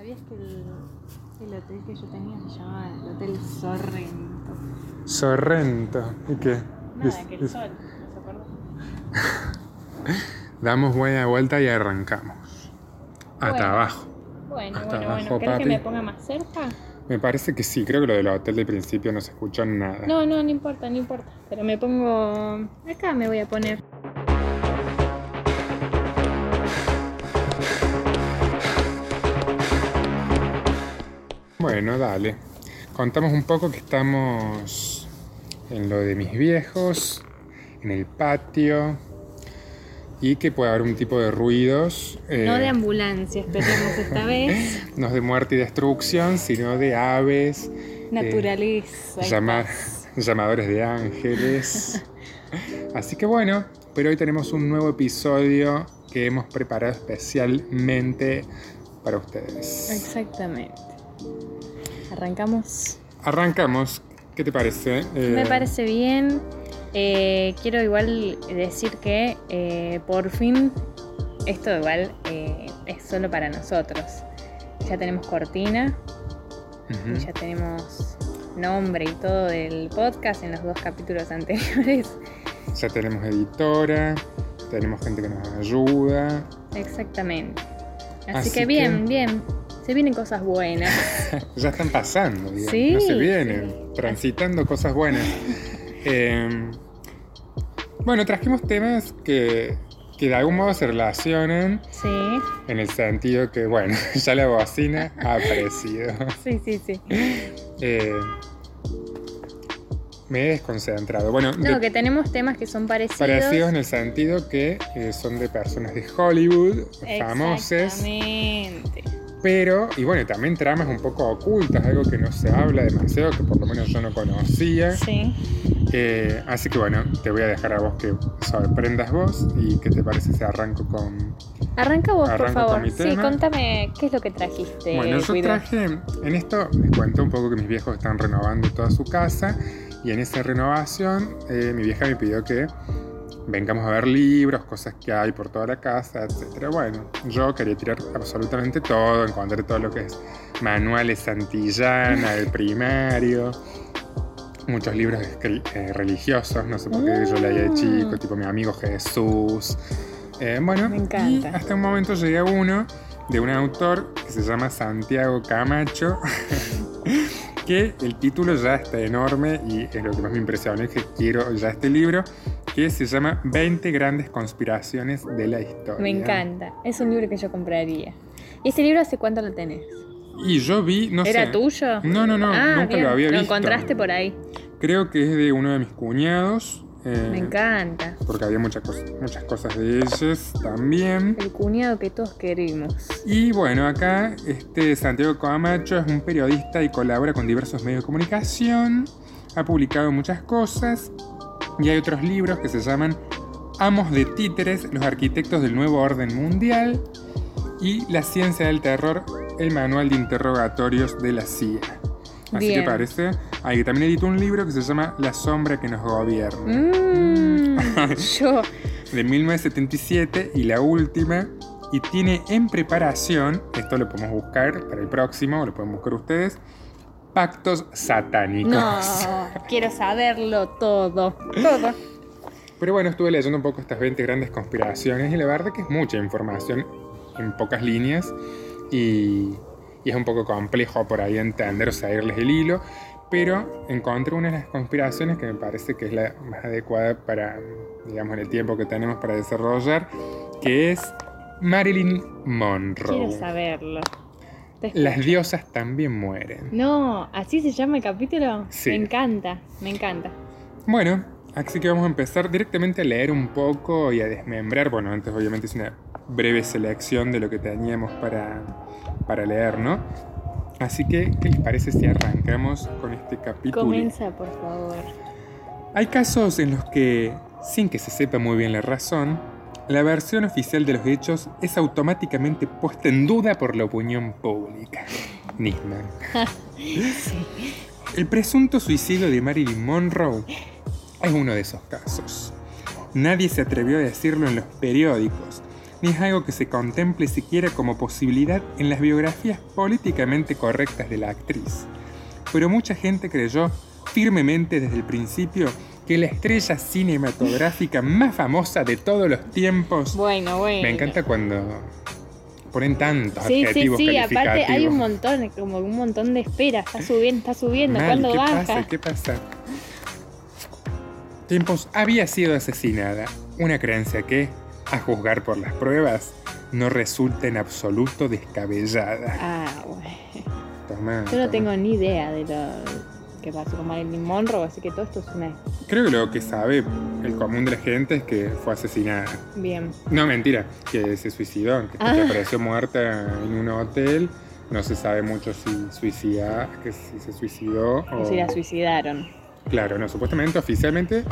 ¿Sabías que el, el hotel que yo tenía se llamaba el Hotel Sorrento? Sorrento. ¿Y qué? Nada, Es- que el es- sol, ¿no se acuerda? Damos buena vuelta y arrancamos. Hasta Bueno. abajo. Bueno, Hasta bueno, abajo, bueno. ¿Querés papi. que me ponga más cerca? Me parece que sí, creo que lo del hotel del principio no se escuchó nada. No, no, no importa, no importa. Pero me pongo. Acá me voy a poner. Bueno, dale. Contamos un poco que estamos en lo de mis viejos, en el patio, y que puede haber un tipo de ruidos. eh, No de ambulancia, esperemos esta vez. no de muerte y destrucción, sino de aves, Naturaleza. y llama- paz. llamadores de ángeles. Así que bueno, pero hoy tenemos un nuevo episodio que hemos preparado especialmente para ustedes. Exactamente. Arrancamos. Arrancamos. ¿Qué te parece? Eh, Me parece bien. Eh, quiero igual decir que eh, por fin esto igual eh, es solo para nosotros. Ya tenemos cortina, y ya tenemos nombre y todo del podcast en los dos capítulos anteriores. Ya tenemos editora, tenemos gente que nos ayuda. Exactamente. Así, Así que que- bien, bien. Se vienen cosas buenas. Ya están pasando, digamos. Sí, no se vienen, sí. transitando cosas buenas. Eh, bueno, trajimos temas que, que de algún modo se relacionan Sí, en el sentido que, bueno, ya la bocina ha aparecido. sí, sí, sí. Eh, me he desconcentrado. Bueno, de- No, que tenemos temas que son parecidos. parecidos en el sentido que eh, son de personas de Hollywood, famosas. Exactamente. Pero, y bueno, también tramas un poco ocultas, algo que no se habla demasiado, que por lo menos yo no conocía. Sí. Eh, así que bueno, te voy a dejar a vos que sorprendas vos y qué te parece si arranco con... Arranca vos, Arranco por con favor. Sí, contame qué es lo que trajiste. bueno, yo traje, en esto les cuento un poco que mis viejos están renovando toda su casa y en esa renovación eh, mi vieja me pidió que vengamos a ver libros, cosas que hay por toda la casa, etcétera. Bueno, yo quería tirar absolutamente todo, encontré todo lo que es manuales Santillana, el primario, muchos libros eh, religiosos, no sé por qué yo leía de chico, tipo mi amigo Jesús. Eh, bueno, Me y encanta. hasta un momento llegué a uno de un autor que se llama Santiago Camacho. que el título ya está enorme y es lo que más me impresionó es que quiero ya este libro que se llama 20 grandes conspiraciones de la historia. Me encanta. Es un libro que yo compraría. ¿Y ese libro hace cuánto lo tenés? Y yo vi, no ¿Era sé, tuyo? No, no, no, Ah, nunca bien. lo había Lo visto. encontraste por ahí. Creo que es de uno de mis cuñados. eh, Me encanta. Porque había muchas cosas, muchas cosas de ellos también. El cuñado que todos queremos. Y bueno, acá este Santiago Camacho es un periodista y colabora con diversos medios de comunicación. Ha publicado muchas cosas. Y hay otros libros que se llaman Amos de Títeres, los arquitectos del nuevo orden mundial. Y La ciencia del terror, el manual de interrogatorios de la CIA. Así Bien. que parece. Ahí también editó un libro que se llama La sombra que nos gobierna. Mmm, yo. de 1977 y la última. Y tiene en preparación, esto lo podemos buscar para el próximo, lo pueden buscar ustedes, pactos satánicos. No, quiero saberlo todo. Todo. Pero bueno, estuve leyendo un poco estas 20 grandes conspiraciones y la verdad que es mucha información en pocas líneas y, y es un poco complejo por ahí entender o seguirles el hilo. Pero encontré una de las conspiraciones que me parece que es la más adecuada para, digamos, en el tiempo que tenemos para desarrollar, que es Marilyn Monroe. Quiero saberlo. Las diosas también mueren. No, ¿así se llama el capítulo? Sí. Me encanta, me encanta. Bueno, así que vamos a empezar directamente a leer un poco y a desmembrar. Bueno, antes obviamente es una breve selección de lo que teníamos para, para leer, ¿no? Así que, ¿qué les parece si arrancamos con este capítulo? Comienza, por favor. Hay casos en los que, sin que se sepa muy bien la razón, la versión oficial de los hechos es automáticamente puesta en duda por la opinión pública. Nisman. El presunto suicidio de Marilyn Monroe es uno de esos casos. Nadie se atrevió a decirlo en los periódicos. ni es algo que se contemple siquiera como posibilidad en las biografías políticamente correctas de la actriz. Pero mucha gente creyó firmemente desde el principio que la estrella cinematográfica más famosa de todos los tiempos... Bueno, bueno. Me encanta cuando ponen tantos Sí, sí, adjetivos sí, aparte hay un montón, como un montón de espera. Está subiendo, está subiendo. Mal, ¿Cuándo ¿qué baja? pasa? ¿Qué pasa? Tiempos había sido asesinada. Una creencia que, a juzgar por las pruebas, no resulta en absoluto descabellada. Ah, bueno. Toma, Yo no tengo ni idea de lo que pasó con Marilyn Monroe, así que todo esto es una... Creo que lo que sabe el común de la gente es que fue asesinada. Bien. No, mentira, que se suicidó, que, Ah. apareció muerta en un hotel. No se sabe mucho si suicida, que si se suicidó O o... si la suicidaron. Claro, no, supuestamente oficialmente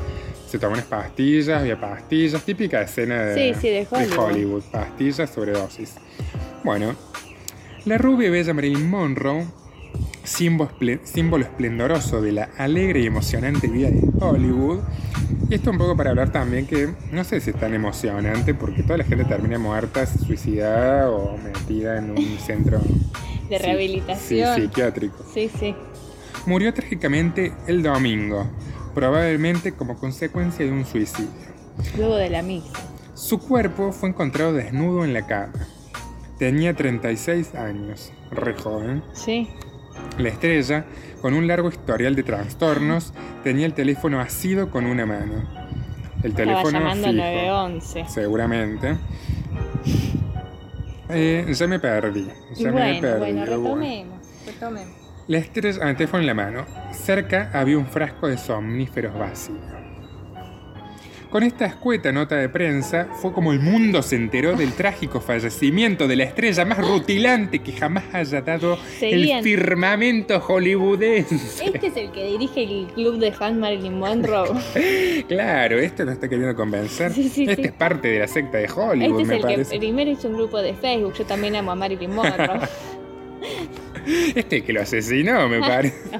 se tomó unas pastillas, había pastillas, típica escena de, Sí, sí, de Hollywood. pastillas, sobredosis. Bueno, la rubia bella Marilyn Monroe, símbolo, esple- símbolo esplendoroso de la alegre y emocionante vida de Hollywood, y esto un poco para hablar también que no sé si es tan emocionante porque toda la gente termina muerta, suicidada o metida en un centro De sí- rehabilitación. sí, psiquiátrico. Sí, sí. Murió trágicamente el domingo, probablemente como consecuencia de un suicidio. Luego de la misa. Su cuerpo fue encontrado desnudo en la cama. Tenía 36 años, re joven. Sí. La estrella, con un largo historial de trastornos, tenía el teléfono asido con una mano. El Estaba teléfono llamando fijo, 911. seguramente. Eh, ya me perdí. Ya me bueno, perdido. bueno, bueno. retomemos. Retomemos. La estrella, ah, el teléfono en la mano. Cerca había un frasco de somníferos vacío. Con esta escueta nota de prensa fue como el mundo se enteró del trágico fallecimiento de la estrella más rutilante que jamás haya dado Seguían. el firmamento hollywoodense. Este es el que dirige el club de fans Marilyn Monroe. Claro, esto lo está queriendo convencer. Sí, sí, este sí. es parte de la secta de Hollywood, Este es me el que primero hizo un grupo de Facebook. Yo también amo a Marilyn Monroe. Este que lo asesinó, me parece.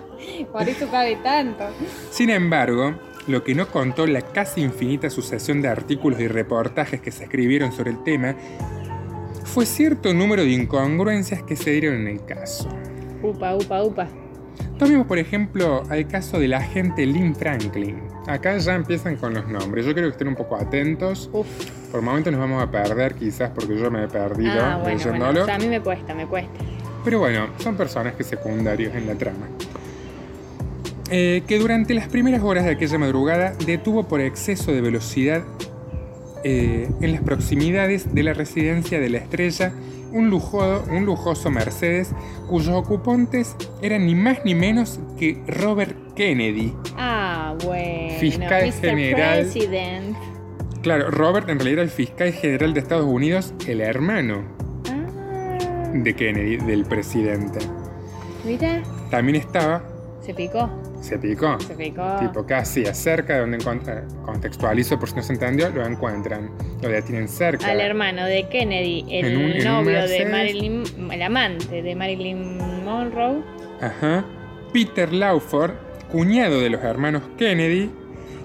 Por eso cabe tanto. Sin embargo, lo que no contó la casi infinita sucesión de artículos y reportajes que se escribieron sobre el tema fue cierto número de incongruencias que se dieron en el caso. Upa, upa, upa. Tomemos por ejemplo al caso del agente Lynn Franklin. Acá ya empiezan con los nombres. Yo quiero que estén un poco atentos. Uf. Por momentos nos vamos a perder quizás porque yo me he perdido Ah, bueno, bueno. O sea, a mí me cuesta, me cuesta. Pero bueno, son personajes secundarios en la trama. Eh, que durante las primeras horas de aquella madrugada detuvo por exceso de velocidad eh, en las proximidades de la residencia de la estrella un, lujo- un lujoso Mercedes cuyos ocupantes eran ni más ni menos que Robert Kennedy. Ah, bueno. Fiscal Mr. General. President. Claro, Robert en realidad era el fiscal general de Estados Unidos, el hermano Ah, de Kennedy, del presidente. mira, También estaba, se picó, se picó, se picó. Tipo casi cerca de donde encuentra, contextualizo por si no se entendió, lo encuentran, lo detienen cerca. Al hermano de Kennedy, el En un- en un novio de. Marilyn, el amante de Marilyn Monroe. Ajá. Peter Lawford, cuñado de los hermanos Kennedy,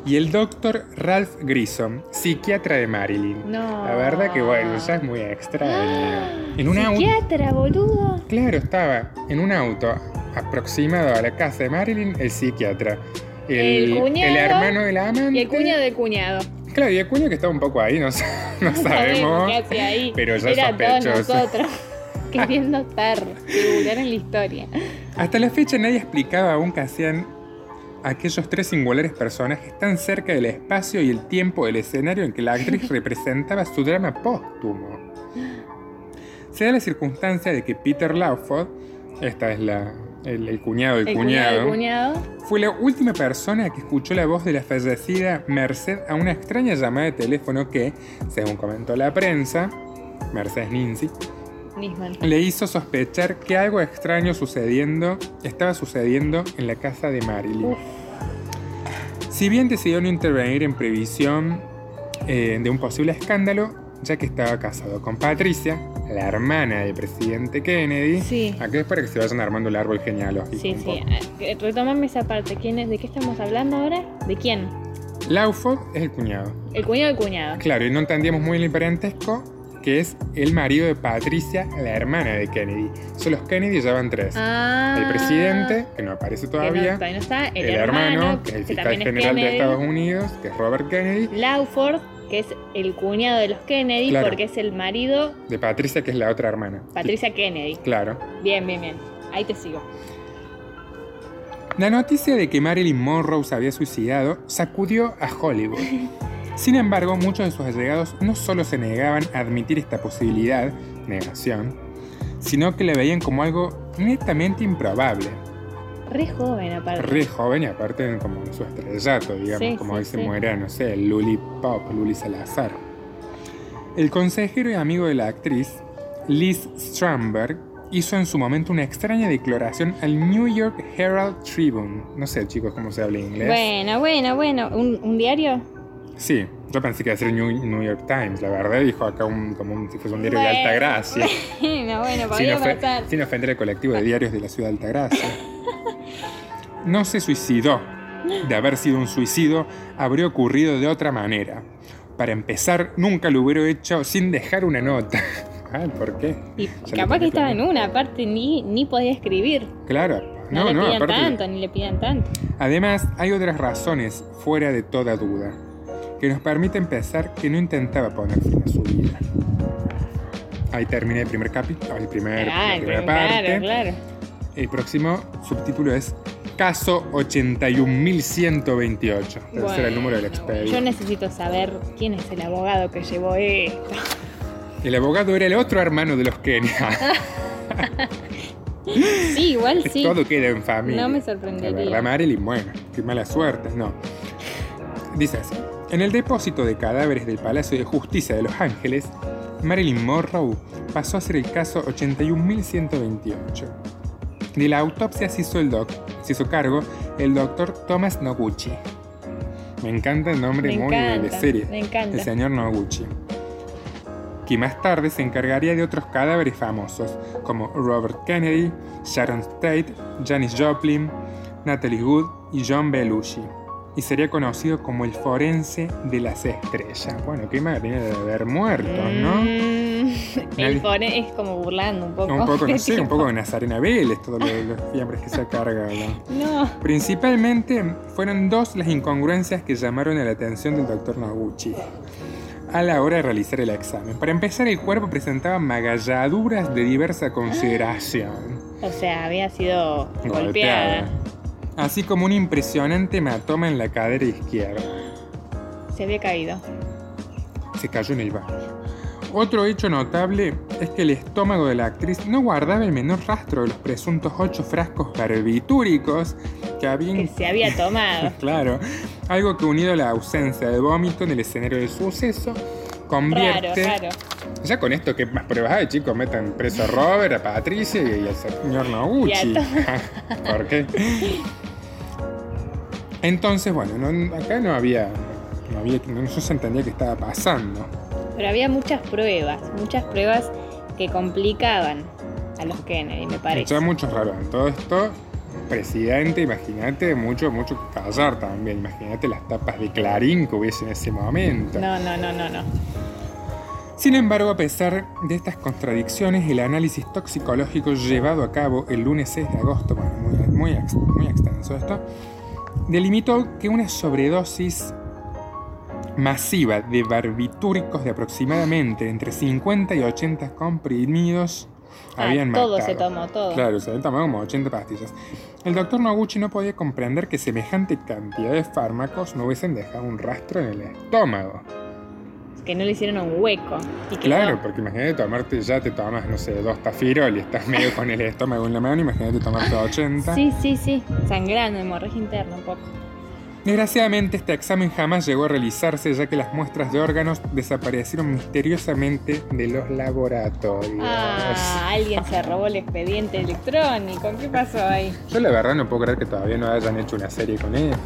y el doctor Ralph Grissom, psiquiatra de Marilyn. No. La verdad que bueno, ya es muy extraño. En un auto. Psiquiatra, boludo. Claro, estaba en un auto aproximado a la casa de Marilyn, el psiquiatra. El cuñado el hermano de la amante. Y el cuñado del cuñado. Claro, y el cuñado que estaba un poco ahí, no, sa- no sabemos. qué hacía ahí. pero ya Era todos sospechoso. nosotros queriendo estar, en la historia. Hasta la fecha nadie explicaba aún qué hacían aquellos tres singulares personajes tan cerca del espacio y el tiempo del escenario en que la actriz representaba su drama póstumo. Se da la circunstancia de que Peter Lawford, esta es la, el, el cuñado del El cuñado, cuñado. fue la última persona que escuchó la voz de la fallecida Merced a una extraña llamada de teléfono que, según comentó la prensa, Mercedes Nincy, Nisman. le hizo sospechar que algo extraño sucediendo estaba sucediendo en la casa de Marilyn. Uf. Si bien decidió no intervenir en previsión eh, de un posible escándalo, ya que estaba casado con Patricia, la hermana del presidente Kennedy, Sí. aquí es para que se vayan armando el árbol genealógico. Sí, sí. poco. Eh, Retomame esa parte. ¿Quién es? ¿De qué estamos hablando ahora? ¿De quién? Lauford es el cuñado. El cuñado del cuñado. Claro, y no entendíamos muy bien el parentesco, que es el marido de Patricia, la hermana de Kennedy. Son los Kennedy, ya van tres. Ah, El presidente, que no aparece que no, todavía. no está. El, el hermano, que es el fiscal es general de. Estados Unidos, que es Robert Kennedy. Lawford, que es el cuñado de los Kennedy, Claro. porque es el marido De Patricia, que es la otra hermana. Patricia Kennedy. Claro. Bien, bien, bien. Ahí te sigo. La noticia de que Marilyn Monroe se había suicidado sacudió a Hollywood. Sin embargo, muchos de sus allegados no solo se negaban a admitir esta posibilidad, negación, sino que la veían como algo netamente improbable. Re joven, aparte. Re joven y aparte como su estrellato, digamos, Sí, como sí, se sí. muera, no sé, Luli Pop, Luli Salazar. El consejero y amigo de la actriz, Liz Stromberg, hizo en su momento una extraña declaración al New York Herald Tribune. No sé, chicos, cómo se habla inglés. Bueno, bueno, bueno. ¿Un, un diario? Sí, yo pensé que iba a ser New, New York Times, la verdad, dijo acá un, como un, si fuese un diario de alta gracia. Bueno, bueno, sin, ofe- pasar. sin ofender al colectivo de diarios de la ciudad de Altagracia. No se suicidó. De haber sido un suicidio, habría ocurrido de otra manera. Para empezar, nunca lo hubiera hecho sin dejar una nota. Ah, ¿por qué? Y Ya capaz que estaba en una, aparte ni, ni podía escribir. Claro. No, No, le no, pidan aparte. tanto, ni le pidan tanto. Además, hay otras razones fuera de toda duda que nos permiten pensar que no intentaba poner fin a su vida. Ahí termina el primer capítulo, el primer, Ah, la primera parte. claro, claro. El próximo subtítulo es Caso 81.128. Debe ser el número del Bueno, expediente. Yo necesito saber quién es el abogado que llevó esto. El abogado era el otro hermano de los Kenia. Sí, igual sí. Todo queda en familia. No me La sorprendería. verdad, Marilyn, bueno, qué mala suerte, no. Dice así: En el depósito de cadáveres del Palacio de Justicia de Los Ángeles, Marilyn Monroe pasó a ser el caso 81.128. De la autopsia se hizo, el doc, se hizo cargo el doctor Thomas Noguchi. Me encanta el nombre Me muy de encanta, serie. me encanta. El señor Noguchi. Que más tarde se encargaría de otros cadáveres famosos, como Robert Kennedy, Sharon Tate, Janis Joplin, Natalie Wood y John Belushi. Y sería conocido como el forense de las estrellas. Bueno, qué tiene de haber muerto, ¿no? Mm, el fone es como burlando un poco. Un poco, no sé, un poco de Nazarena Vélez, todos los, fiambres que se ha cargado. No, Principalmente fueron dos las incongruencias que llamaron la atención del doctor Noguchi a la hora de realizar el examen. Para empezar, el cuerpo presentaba magalladuras de diversa consideración, o sea, había sido golpeada. Así como un impresionante hematoma en la cadera izquierda. Se había caído. Se cayó en el baño. Otro hecho notable es que el estómago de la actriz no guardaba el menor rastro de los presuntos ocho frascos barbitúricos que habían Que se había tomado. Claro, algo que unido a la ausencia de vómito en el escenario del suceso, convierte... raro. Ya con esto, ¿qué más pruebas hay, chicos? Metan preso a Robert, a Patricia y al señor Noguchi. ¿Por qué? Entonces, bueno, no- acá no había... No, había, no se entendía qué estaba pasando. Pero había muchas pruebas, muchas pruebas que complicaban a los Kennedy, me parece. Ya muchos raros. En todo esto, presidente, imagínate, mucho, mucho que callar también. Imagínate las tapas de Clarín que hubiese en ese momento. No, no, no, no, no. Sin embargo, a pesar de estas contradicciones, el análisis toxicológico llevado a cabo el lunes 6 de agosto, bueno, muy, muy, ex- muy extenso esto, delimitó que una sobredosis masiva de barbitúricos de aproximadamente entre 50 y 80 comprimidos Ah, habían todo matado. se tomó, todo. Claro, se habían tomado como 80 pastillas. El doctor Noguchi no podía comprender que semejante cantidad de fármacos no hubiesen dejado un rastro en el estómago. Que no le hicieron un hueco. Y Claro, no- porque imagínate tomarte, ya te tomas, no sé, dos tafirol y estás medio con el estómago en la mano, imagínate tomarte 80. Sí, sí, sí. Sangrando, hemorragia interna un poco. Desgraciadamente este examen jamás llegó a realizarse ya que las muestras de órganos desaparecieron misteriosamente de los laboratorios. Ah, alguien se robó el expediente electrónico. ¿Qué pasó ahí? Yo la verdad no puedo creer que todavía no hayan hecho una serie con esto.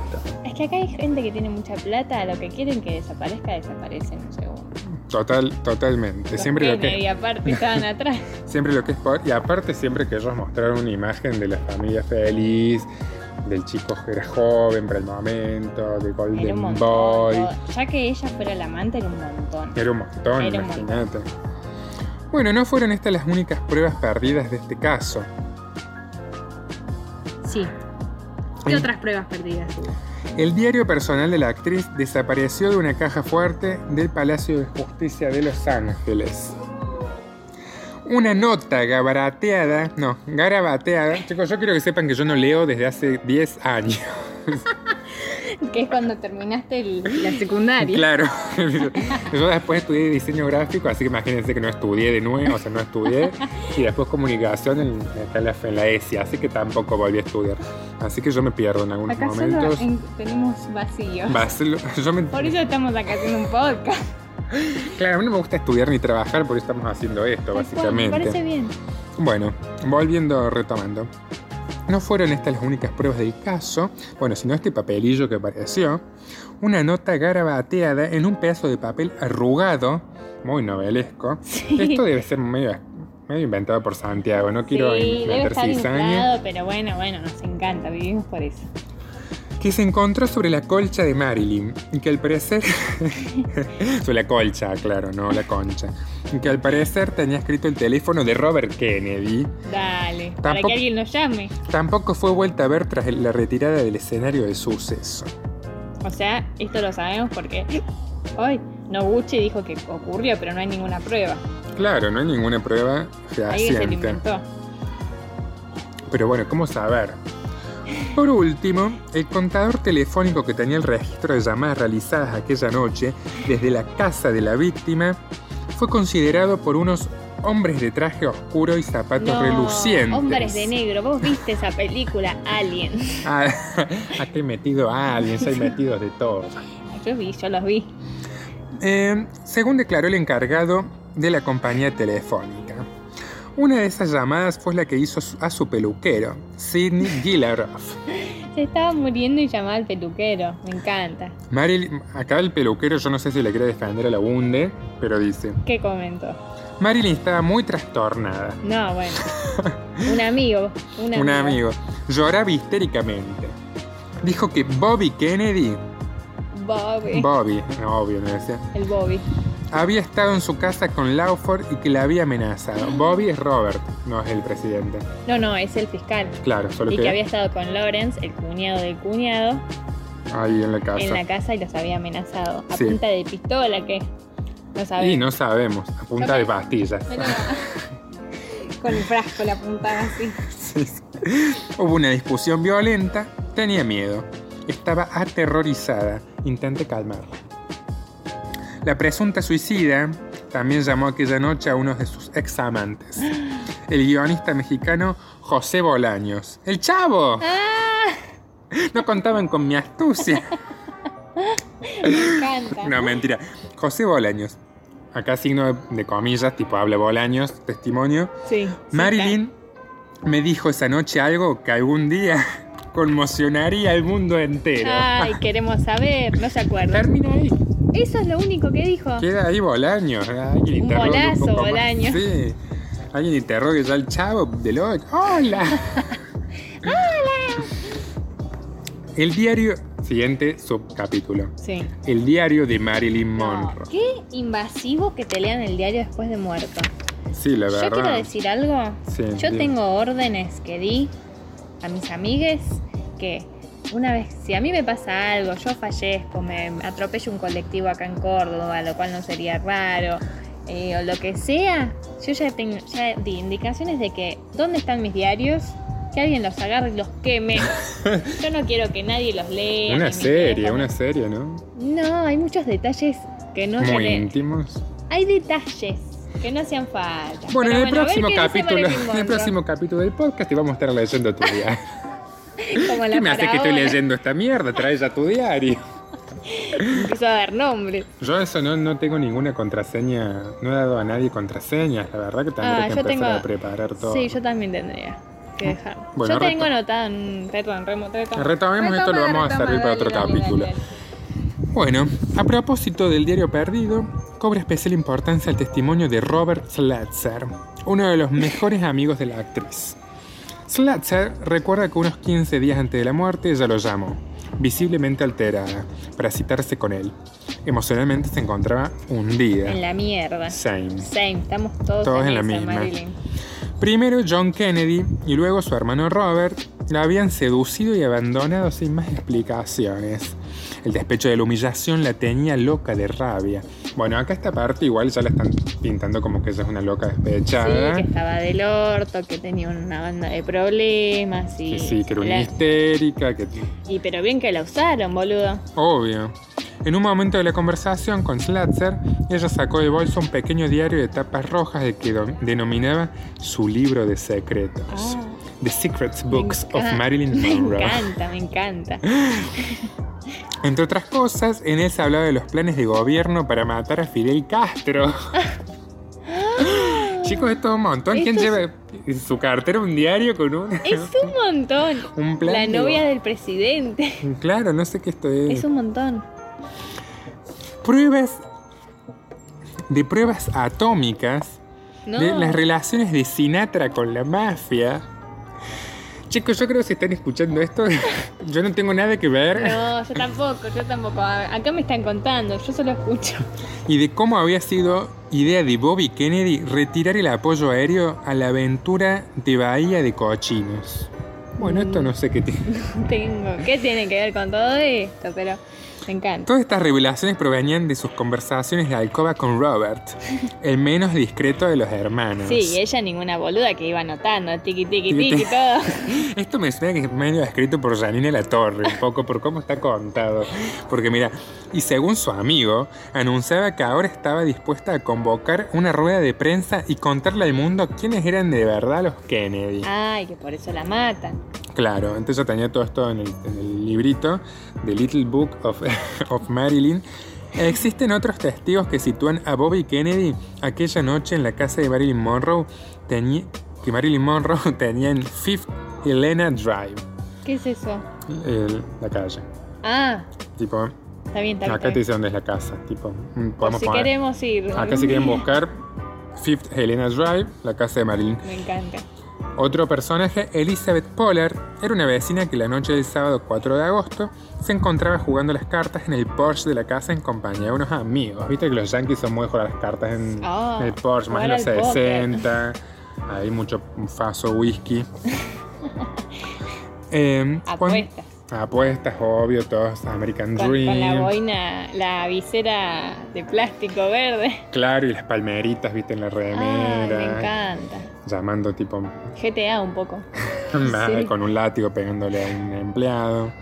Es que acá hay gente que tiene mucha plata, lo que quieren que desaparezca, desaparece en un segundo. Total, totalmente. Los Siempre lo que, aparte estaban atrás. siempre lo que es por- y aparte siempre que ellos mostraron una imagen de la familia feliz, del chico que era joven para el momento, de un Golden montón. Boy. todo. Ya que ella fuera la amante, era un montón. Era un montón, Era un imagínate. Bueno, no fueron estas las únicas pruebas perdidas de este caso. Sí. ¿Qué El- otras pruebas perdidas? El diario personal de la actriz desapareció de una caja fuerte del Palacio de Justicia de Los Ángeles. Una nota gabarateada, no, garabateada. Chicos, yo quiero que sepan que yo no leo desde hace 10 años. Que es cuando terminaste el- la secundaria. Claro. Yo después estudié diseño gráfico, así que imagínense que no estudié de nuevo, o sea, no estudié. Y después comunicación en, en la, en la ESI, así que tampoco volví a estudiar. Así que yo me pierdo en algunos Acá solo momentos. en- tenemos vacíos. Yo me- Por eso estamos acá haciendo un podcast. Claro, a mí no me gusta estudiar ni trabajar, por eso estamos haciendo esto, básicamente. Me parece bien. Bueno, volviendo, retomando. No fueron estas las únicas pruebas del caso, bueno, sino este papelillo que apareció, una nota garabateada en un pedazo de papel arrugado, muy novelesco. Sí. Esto debe ser medio, medio inventado por Santiago, no quiero sí, debe meter estar cizaña. inflado, pero bueno, bueno, nos encanta, vivimos por eso. Que se encontró sobre la colcha de Marilyn y que al parecer. sobre la colcha, claro, no la concha. Y que al parecer tenía escrito el teléfono de Robert Kennedy. Dale, para que alguien nos llame. Tampoco fue vuelta a ver tras la retirada del escenario del suceso. O sea, esto lo sabemos porque hoy Noguchi dijo que ocurrió, pero no hay ninguna prueba. Claro, no hay ninguna prueba Alguien se lo fehaciente. inventó. Pero bueno, ¿cómo saber? Por último, el contador telefónico que tenía el registro de llamadas realizadas aquella noche desde la casa de la víctima fue considerado por unos hombres de traje oscuro y zapatos No, relucientes. Hombres de negro, vos viste esa película Alien. Ah, aquí metido aliens, hay metidos de todo. Yo vi, yo los vi. Eh, según declaró el encargado de la compañía telefónica. Una de esas llamadas fue la que hizo a su peluquero, Sidney Gillaroff. Se estaba muriendo y llamaba al peluquero. Me encanta. Marilyn, acá el peluquero, yo no sé si le quiere defender a la hunde, pero dice: ¿Qué comentó? Marilyn estaba muy trastornada. No, bueno. Un amigo. Un amigo. Un amigo. Lloraba histéricamente. Dijo que Bobby Kennedy, Bobby. Bobby, no, obvio, no decía, el Bobby. Había estado en su casa con Lawford y que la había amenazado. Bobby es Robert, no es el presidente. No, no, es el fiscal. Claro, solo Y que, que había estado con Lawrence, el cuñado del cuñado, ahí en la casa. en la casa y los había amenazado. A Sí. punta de pistola, que no sabía. Y no sabemos, a punta de pastillas. Con el frasco la apuntaba así. Sí, sí. Hubo una discusión violenta, tenía miedo, estaba aterrorizada, intenté calmarla. La presunta suicida también llamó aquella noche a uno de sus ex amantes, el guionista mexicano José Bolaños. ¡El chavo! ¡Ah! No contaban con mi astucia. Me encanta. No, mentira. José Bolaños. Acá signo de, de comillas, tipo habla Bolaños, testimonio. Sí. sí, Marilyn me dijo esa noche algo que algún día conmocionaría al mundo entero. Ay, queremos saber. No se acuerda. Termina ahí. Eso es lo único que dijo. Queda ahí Bolaños. Alguien Un bolazo, más. Bolaños. Sí. Alguien interrogue ya al chavo del 8. ¡Hola! El diario. Siguiente subcapítulo. Sí. El diario de Marilyn No, Monroe. qué invasivo que te lean el diario después de muerto. Sí, la Yo verdad. quiero decir algo. Sí, Yo tengo órdenes que di a mis amigues que una vez, si a mí me pasa algo, yo fallezco, me atropello un colectivo acá en Córdoba, lo cual no sería raro, eh, o lo que sea, yo ya, tengo, ya di indicaciones de que dónde están mis diarios, que alguien los agarre y los queme. Yo no quiero que nadie los lea. Una serie, una serie, ¿no? No, hay muchos detalles que no Muy íntimos. Hay detalles que no hacían falta. Bueno, Pero en el próximo capítulo, en el próximo capítulo del podcast te vamos a estar leyendo tu diario. Como la ¿Qué me hace que estoy leyendo esta mierda? Trae ya tu diario. Empezó a dar nombres. Yo eso no, no tengo ninguna contraseña, no he dado a nadie contraseñas, la verdad que tendré Ah, que empezar tengo- a preparar todo. Sí, yo también tendría que dejar. Bueno, yo tengo anotado en retom, remo, retom. Retomemos esto, lo vamos a servir para otro capítulo. Bueno, a propósito del diario perdido, cobra especial importancia el testimonio de Robert Slatzer, uno de los mejores amigos de la actriz. Slatzer recuerda que unos 15 días antes de la muerte ella lo llamó. visiblemente alterada, para citarse con él. Emocionalmente se encontraba hundida. En la mierda. Same. Same, estamos todos, Todos en la misma. Marilyn. Primero John Kennedy y luego su hermano Robert la habían seducido y abandonado sin más explicaciones. El despecho de la humillación la tenía loca de rabia. Bueno, acá esta parte igual ya la están pintando como que ella es una loca Sí, despechada. que estaba del orto, que tenía una banda de problemas y. Que sí, que era una la- histérica, que Y pero bien que la usaron, boludo. Obvio. En un momento de la conversación con Slatzer, ella sacó de bolso un pequeño diario de tapas rojas de que denominaba su libro de secretos. Ah. The Secrets Me Books of Marilyn Me Monroe. encanta, me encanta. Entre otras cosas, en él se hablaba de los planes de gobierno para matar a Fidel Castro. Chicos, esto es un montón. ¿Quién lleva en su cartera un diario con un, Es un montón. un plan? La de novia del presidente. Claro, no sé qué esto es. Es un montón. Pruebas de pruebas atómicas No. de las relaciones de Sinatra con la mafia. Chicos, yo creo que si están escuchando esto, yo no tengo nada que ver. No, yo tampoco, yo tampoco. Acá me están contando, yo solo escucho. Y de cómo había sido idea de Bobby Kennedy retirar el apoyo aéreo a la aventura de Bahía de Cochinos. Bueno, esto no sé qué tiene. Tengo. ¿Qué tiene que ver con todo esto? Pero me encanta. Todas estas revelaciones provenían de sus conversaciones de alcoba con Robert, el menos discreto de los hermanos. Sí, y ella ninguna boluda que iba anotando, Tiqui, tiqui tiqui. todo. Esto me suena que es medio escrito por Janine La Torre, un poco por cómo está contado. Porque mira, y según su amigo, anunciaba que ahora estaba dispuesta a convocar una rueda de prensa y contarle al mundo quiénes eran de verdad los Kennedy. Ay, que por eso la matan. Claro, entonces yo tenía todo esto en el, en el librito, The Little Book of, of Marilyn. Existen otros testigos que sitúan a Bobby Kennedy aquella noche en la casa de Marilyn Monroe, que Marilyn Monroe tenía en Fifth Helena Drive, ¿Qué es eso? el- la calle. Ah, Tipo, está bien, está bien. acá te está bien. dice dónde es la casa. Tipo, mm, podemos si poner- queremos ir. Acá si quieren buscar Fifth Helena Drive, la casa de Marilyn. Me encanta. Otro personaje, Elizabeth Pollard, era una vecina que la noche del sábado 4 de agosto se encontraba jugando las cartas en el Porsche de la casa en compañía de unos amigos. Viste que los yankees son muy de jugar las cartas en, en el Porsche, más en los al póker. 60. Hay mucho faso whisky. Eh, Apuestas. apuestas, obvio, todos American Con, Dream. con la boina, la visera de plástico verde. Claro, y las palmeritas, viste, en la Ay, remera. me encanta. Llamando tipo GTA un poco. Sí. con un látigo pegándole a un empleado.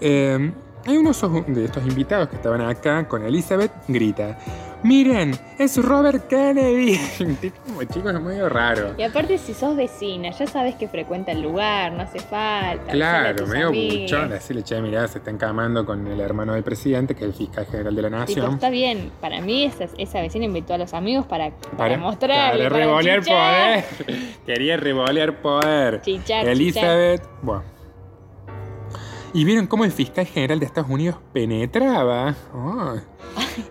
Eh, hay uno de estos invitados que estaban acá con Elizabeth, grita, miren, es Robert Kennedy. Tipo, como chico, es medio raro. Y aparte, si sos vecina, ya sabes que frecuenta el lugar, no hace falta. Claro, medio amigues. buchón, decirle, che, mirá, se está encamando con el hermano del presidente, que es el fiscal general de la Tipo, nación. está bien, para mí esa, esa vecina invitó a los amigos para, para, Para, mostrarle, para revolear poder. Quería revolear poder. Chichar, Elizabeth. Bueno. Y vieron cómo el fiscal general de Estados Unidos penetraba oh,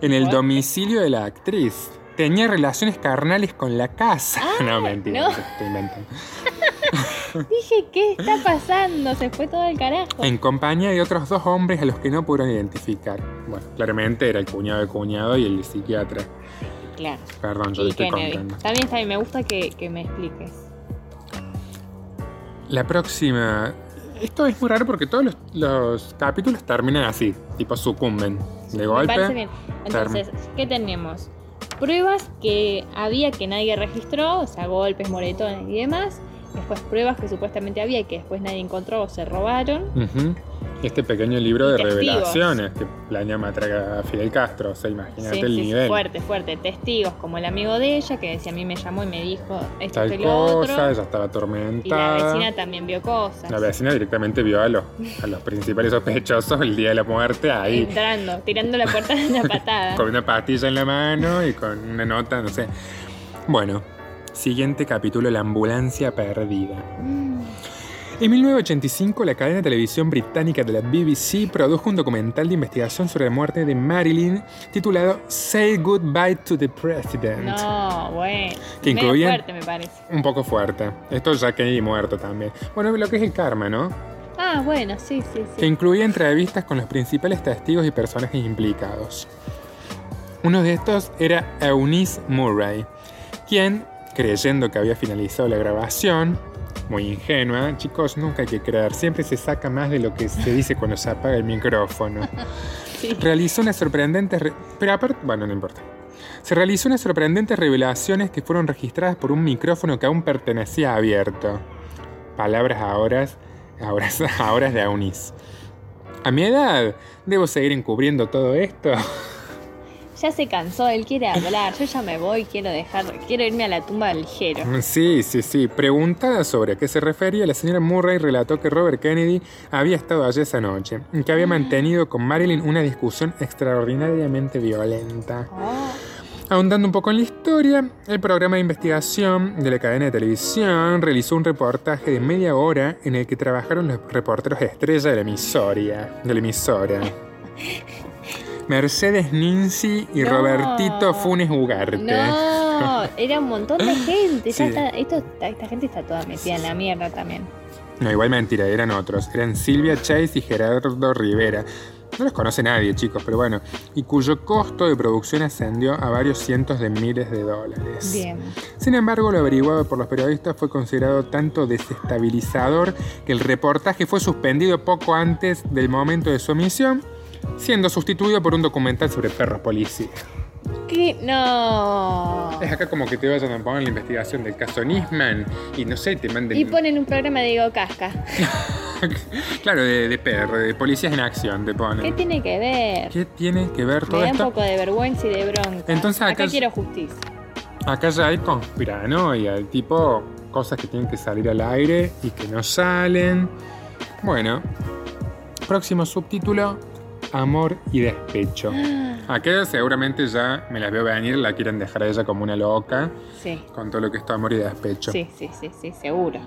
en el domicilio de la actriz. Tenía relaciones carnales con la casa. no, mentira, no. estoy inventando. Dije, ¿qué está pasando? Se fue todo el carajo. En compañía de otros dos hombres a los que no pudieron identificar. Bueno, claramente era el cuñado de cuñado y el psiquiatra. Claro. Perdón, yo Y le estoy Kennedy. contando. Está bien, está bien, me gusta que, que me expliques. La próxima. Esto es muy raro porque todos los, los capítulos terminan así, tipo sucumben. De Me golpe. parece bien. Entonces, ¿qué tenemos? Pruebas que había que nadie registró, o sea, golpes, moretones y demás. Después pruebas que supuestamente había y que después nadie encontró o se robaron. Ujú. Este pequeño libro de testigos. revelaciones que planea matar a Fidel Castro. O sea, imagínate Sí, el sí, nivel. fuerte, fuerte. Testigos como el amigo de ella, que decía a mí me llamó y me dijo esto Tal lo cosa, otro. ella estaba Y la atormentada. vecina también vio cosas. La vecina directamente vio a los, a los principales sospechosos el día de la muerte ahí. Entrando, tirando la puerta de una patada. con una pastilla en la mano y con una nota, no sé. Bueno, siguiente capítulo, La ambulancia perdida. Mm. En 1985, la cadena de televisión británica de la BBC produjo un documental de investigación sobre la muerte de Marilyn titulado Say Goodbye to the President. No, bueno. Que incluía- fuerte, me parece. Un poco fuerte. Esto ya Kennedy muerto también. Bueno, lo que es el karma, ¿no? Ah, bueno, sí, sí, que sí. incluía entrevistas con los principales testigos y personajes implicados. Uno de estos era Eunice Murray, quien, creyendo que había finalizado la grabación, muy ingenua, chicos, nunca hay que creer, siempre se saca más de lo que se dice cuando se apaga el micrófono. Sí. Realizó unas sorprendentes... re- Pero aparte, bueno, no importa. Se realizó unas sorprendentes revelaciones que fueron registradas por un micrófono que aún pertenecía abierto. Palabras ahora, ahora, ahora de Aunis. A mi edad, ¿debo seguir encubriendo todo esto? Ya se cansó, él quiere hablar. Yo ya me voy, quiero dejar, quiero irme a la tumba ligero. Sí, sí, sí. Preguntada sobre a qué se refería, la señora Murray relató que Robert Kennedy había estado allí esa noche y que había mantenido con Marilyn una discusión extraordinariamente violenta. Oh, Ahondando un poco en la historia, el programa de investigación de la cadena de televisión realizó un reportaje de media hora en el que trabajaron los reporteros estrella de la emisora. De la emisora. Mercedes Ninzi y No. Robertito Funes Ugarte. no, era un montón de gente. Ya Sí. está, esto, esta gente está toda metida en la mierda también. No, igual mentira, eran otros. Eran Silvia Chase y Gerardo Rivera. No los conoce nadie, chicos, pero bueno. Y cuyo costo de producción ascendió a varios cientos de miles de dólares. Bien. Sin embargo, lo averiguado por los periodistas fue considerado tanto desestabilizador que el reportaje fue suspendido poco antes del momento de su emisión, siendo sustituido por un documental sobre perros policía. ¿Qué? No. Es acá como que te vayan a poner la investigación del caso Nisman y no sé, te manden... Y ponen un programa de Diego Casca. claro, de, de perro, de policías en acción te ponen. ¿Qué tiene que ver? ¿Qué tiene que ver Me todo da un esto? poco de vergüenza y de bronca. Entonces acá quiero justicia. Acá ya hay conspiranoia, tipo cosas que tienen que salir al aire y que no salen. Bueno, próximo subtítulo, amor y despecho. Aquella seguramente ya me las veo venir, la quieren dejar a ella como una loca Sí, con todo lo que es tu amor y despecho. sí, sí, sí, sí, seguro.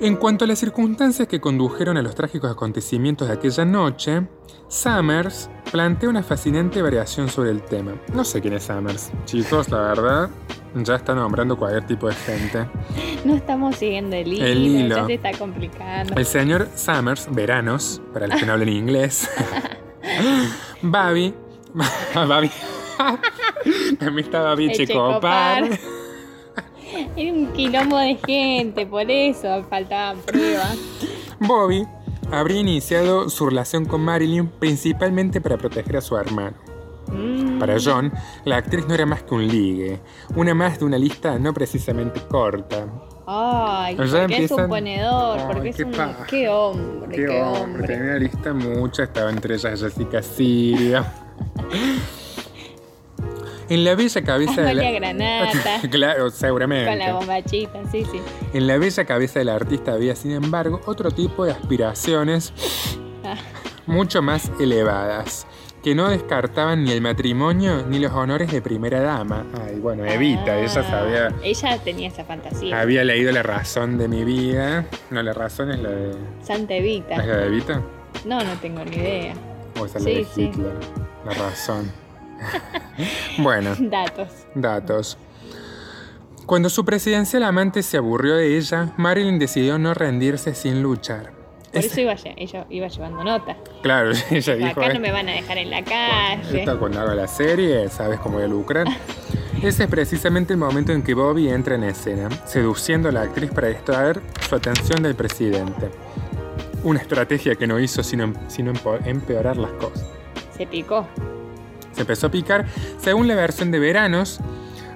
En cuanto a las circunstancias que condujeron a los trágicos acontecimientos de aquella noche, Summers plantea una fascinante variación sobre el tema. No sé quién es Summers. Chicos, la verdad, ya está nombrando cualquier tipo de gente. No estamos siguiendo el hilo, El hilo. ya se está complicando. El señor Summers, veranos, para los que no hablen inglés. Babi. Babi. También está Babi. Checopar. Era un quilombo de gente, por eso faltaban pruebas. Bobby habría iniciado su relación con Marilyn principalmente para proteger a su hermano. Mm. Para John, la actriz no era más que un ligue, una más de una lista no precisamente corta. Ay, porque es un ponedor, Ay, porque es qué un... Qué hombre, qué, hombre. Tenía una lista mucha, estaba entre ellas Jessica Siria. En la bella cabeza de la... Granata. claro, Con seguramente. la bombachita, sí, sí. En la bella cabeza del artista había, sin embargo, otro tipo de aspiraciones Ah. mucho más elevadas, que no descartaban ni el matrimonio ni los honores de primera dama. Ay, bueno, Evita, Ah, ella sabía, Ella tenía esa fantasía. había leído La razón de mi vida. No, La razón es la de... Santa ¿Es Evita. la de Evita? No, no tengo ni idea. ¿O esa es Sí, la de sí. Hitler? La razón. bueno, Datos. datos. Cuando su presidencial amante se aburrió de ella, Marilyn decidió no rendirse sin luchar. Por Es- eso iba, ella iba llevando nota. Claro, ella dijo, Acá "Eh, no me van a dejar en la calle. Esto cuando haga la serie, sabes cómo voy a lucrar. Ese es precisamente el momento en que Bobby entra en escena, seduciendo a la actriz para distraer su atención del presidente. Una estrategia que no hizo sino, sino empo- empeorar las cosas. Se picó. Se empezó a picar. Según la versión de Veranos,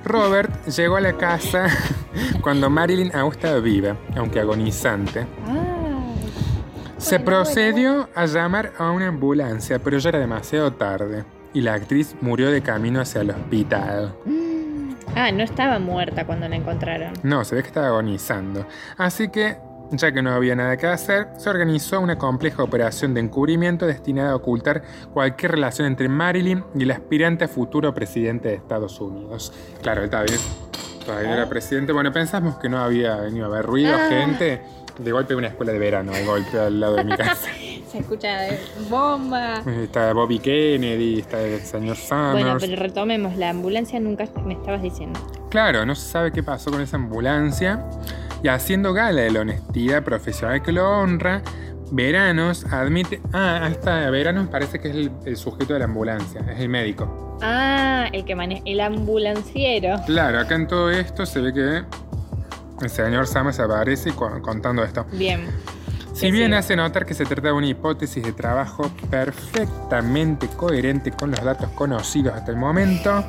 Robert llegó a la casa cuando Marilyn aún estaba viva, aunque agonizante. Ay. Se procedió a llamar a una ambulancia, pero ya era demasiado tarde y la actriz murió de camino hacia el hospital. Mm. Ah, no estaba muerta cuando la encontraron. No, se ve que estaba agonizando. Así que, ya que no había nada que hacer, se organizó una compleja operación de encubrimiento destinada a ocultar cualquier relación entre Marilyn y el aspirante a futuro presidente de Estados Unidos. Claro, él todavía, todavía era presidente. Bueno, pensamos que no había venido a haber ruido, Ah. gente. De golpe una escuela de verano, de golpe al lado de mi casa. Se escucha de bomba. Está Bobby Kennedy, está el señor Summers. Bueno, pero retomemos. La ambulancia nunca me estabas diciendo. Claro, no se sabe qué pasó con esa ambulancia. Y haciendo gala de la honestidad profesional que lo honra, Veranos admite. Ah, está. Veranos parece que es el, el sujeto de la ambulancia, es el médico. Ah, el que maneja, el ambulanciero. Claro, acá en todo esto se ve que el señor Summers aparece con- contando esto. Bien. Si bien hace notar que se trata de una hipótesis de trabajo perfectamente coherente con los datos conocidos hasta el momento,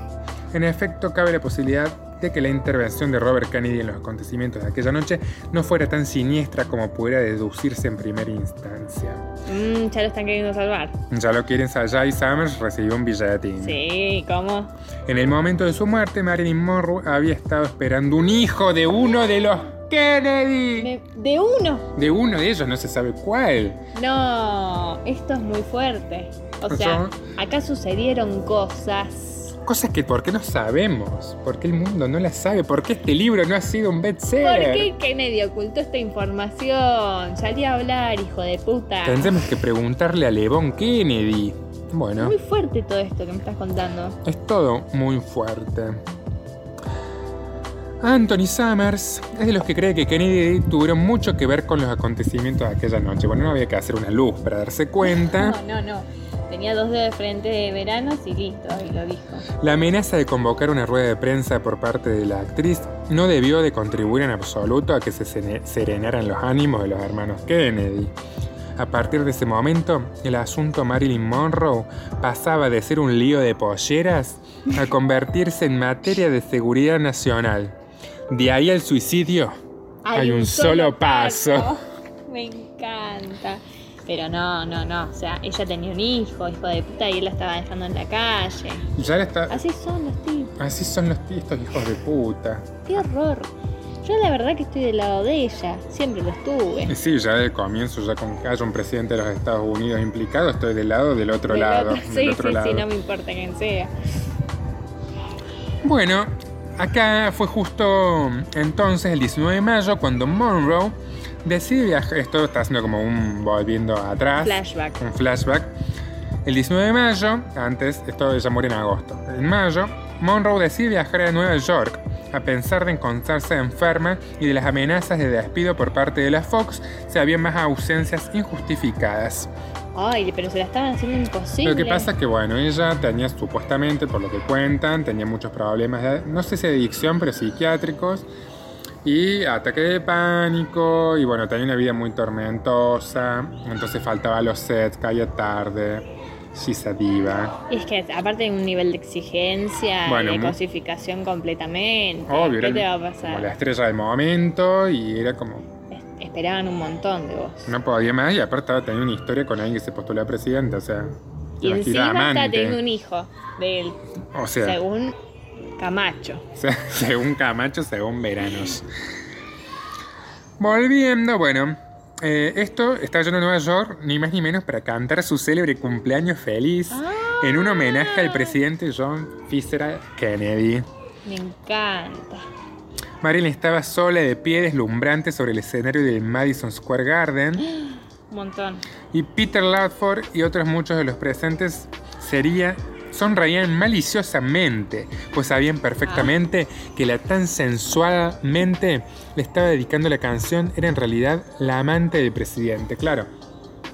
en efecto cabe la posibilidad de que la intervención de Robert Kennedy en los acontecimientos de aquella noche no fuera tan siniestra como pudiera deducirse en primera instancia. Mm, ya lo están queriendo salvar. Ya lo quieren allá y Summers recibió un billetín. Sí, ¿cómo? En el momento de su muerte, Marilyn Monroe había estado esperando un hijo de uno de los Kennedy. De, de uno. De uno de ellos, no se sabe cuál. No, esto es muy fuerte. O sea, acá sucedieron cosas. Cosas que por qué no sabemos, por qué el mundo no las sabe, por qué este libro no ha sido un ¿Por bestseller. qué Kennedy ocultó esta información? Salí a hablar, hijo de puta. Tendremos que preguntarle a Levon Kennedy. Bueno, Muy fuerte todo esto que me estás contando. es todo muy fuerte. Anthony Summers es de los que cree que Kennedy tuvieron mucho que ver con los acontecimientos de aquella noche. Bueno, no había que hacer una luz para darse cuenta. No, no, no. Tenía dos dedos de frente de veranos y listo, y lo dijo. La amenaza de convocar una rueda de prensa por parte de la actriz no debió de contribuir en absoluto a que se serenaran los ánimos de los hermanos Kennedy. A partir de ese momento, el asunto Marilyn Monroe pasaba de ser un lío de polleras a convertirse en materia de seguridad nacional. De ahí al suicidio hay, un, solo paso. Me encanta. Pero no, no, no. O sea, ella tenía un hijo, hijo de puta, y él la estaba dejando en la calle. Ya le está... Así son los tipos. Así son los estos hijos de puta. Qué horror. Yo la verdad que estoy del lado de ella. Siempre lo estuve. Y Sí, ya del comienzo, ya con que haya un presidente de los Estados Unidos implicado, estoy del lado del otro Del lado. otro- del Sí, otro sí, lado. sí, no me importa quién sea. Bueno, acá fue justo entonces, el 19 de mayo, cuando Monroe decide viajar. Esto está haciendo como un volviendo atrás. Flashback. Un flashback. El 19 de mayo, antes, esto ella muere en agosto. En mayo, Monroe decide viajar a Nueva York, a pesar de encontrarse enferma y de las amenazas de despido por parte de la Fox, se habían más ausencias injustificadas. Ay, pero se la estaban haciendo imposible. Lo que pasa es que, bueno, ella tenía supuestamente, por lo que cuentan, tenía muchos problemas, de- no sé si de adicción, pero psiquiátricos. Y ataque de pánico, y bueno, tenía una vida muy tormentosa, entonces faltaba los sets, caía tarde, she's a diva. Y es que aparte de un nivel de exigencia, Bueno, de mu- cosificación completamente. Obvio, ¿Qué era te va a como la pasar? estrella del momento, y era como, Es- Esperaban un montón de vos. no podía más, y aparte teniendo una historia con alguien que se postuló a presidente, o sea, y encima está amante. teniendo un hijo de él, O sea, según Camacho. Según Camacho, según Veranos. Volviendo, bueno, eh, esto está yendo a Nueva York, ni más ni menos para cantar su célebre cumpleaños feliz en un homenaje al presidente John Fitzgerald Kennedy. Me encanta. Marilyn estaba sola de pie deslumbrante sobre el escenario del Madison Square Garden Un montón. y Peter Ladford y otros muchos de los presentes sería sonreían maliciosamente, pues sabían perfectamente que la tan sensualmente le estaba dedicando la canción era en realidad la amante del presidente. Claro,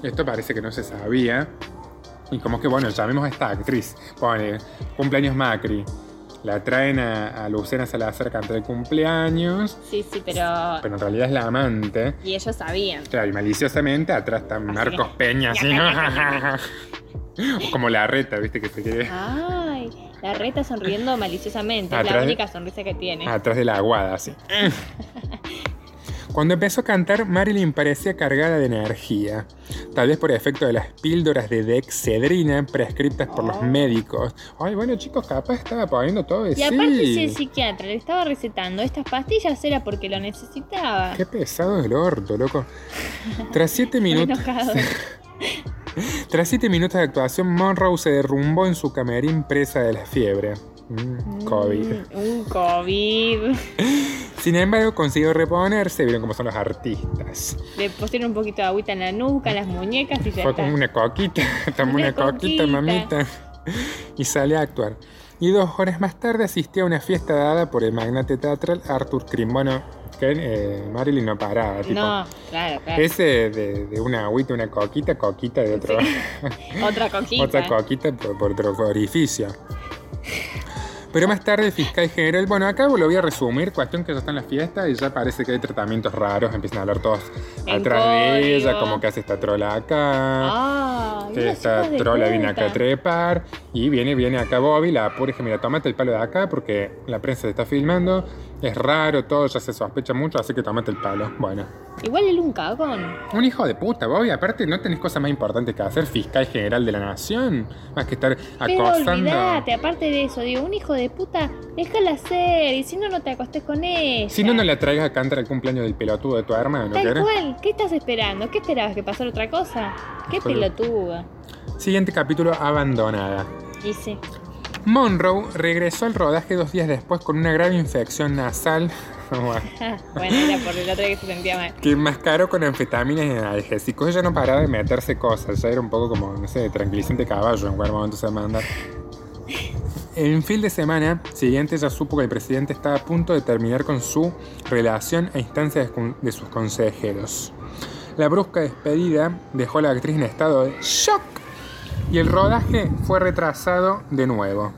esto parece que no se sabía. Y como que, bueno, llamemos a esta actriz. Pone cumpleaños Macri. La traen a, a Luciana Salazar a cantar el cumpleaños, Sí, sí, pero. pero en realidad es la amante. Y ellos sabían. Claro, y maliciosamente atrás está Marcos Peña, así. O como la reta, viste, que se quiere. Ay, la reta sonriendo maliciosamente. Es la de- única sonrisa que tiene. Atrás de la aguada, así. Cuando empezó a cantar, Marilyn parecía cargada de energía, tal vez por efecto de las píldoras de dexedrina prescritas por los Oh. médicos. Ay, bueno, chicos, capaz estaba poniendo todo de Y sí. aparte, si el psiquiatra le estaba recetando estas pastillas, era porque lo necesitaba. Qué pesado el orto, loco. Tras siete minutos. Tras siete minutos de actuación, Monroe se derrumbó en su camerín presa de la fiebre. Mm, COVID. Mm, un COVID. Sin embargo, consiguió reponerse. Vieron cómo son los artistas. Le pusieron un poquito de agüita en la nuca, en las muñecas y ya Fue está. como una coquita. Tomó una, Una coquita, coquita. mamita. Y sale a actuar. Y dos horas más tarde asistió a una fiesta dada por el magnate teatral Arthur Krim. Bueno, que eh, Marilyn no paraba. Tipo, No, claro, claro. Ese de, de una agüita, una coquita, coquita de otro. Otra coquita. Otra coquita por, por otro orificio. Pero más tarde el fiscal general, bueno, acá lo voy a resumir, cuestión que ya está en la fiesta y ya parece que hay tratamientos raros, empiezan a hablar todos En atrás de ella, como que hace esta trola acá, Ah, que unos esta trola viene acá a trepar y viene, viene acá Bobby, la dice, mira, tómate el palo de acá porque la prensa te está filmando, es raro, todo ya se sospecha mucho, así que tómate el palo. Bueno, Igual él un cagón. un hijo de puta, Bobby, aparte no tenés cosa más importante que hacer, fiscal general de la nación, más que estar Pero acosando... olvídate, aparte de eso, digo, un hijo de puta, déjala hacer, y si no, no te acostés con ella. Si no, no la traigas a cantar el cumpleaños del pelotudo de tu hermano, Tal ¿querés? cual, ¿qué estás esperando? ¿Qué esperabas? ¿Que pasara otra cosa? Qué Joder. pelotuda. Siguiente capítulo, abandonada. Dice. Monroe regresó al rodaje dos días después con una grave infección nasal bueno, era por el otro que se sentía mal. que enmascaró con anfetaminas y analgésicos. Ella no paraba de meterse cosas, ya era un poco como, no sé, tranquilizante caballo en cualquier momento se manda. En fin de semana siguiente ya supo que el presidente estaba a punto de terminar con su relación a instancias de- de sus consejeros. La brusca despedida dejó a la actriz en estado de shock y el rodaje fue retrasado de nuevo.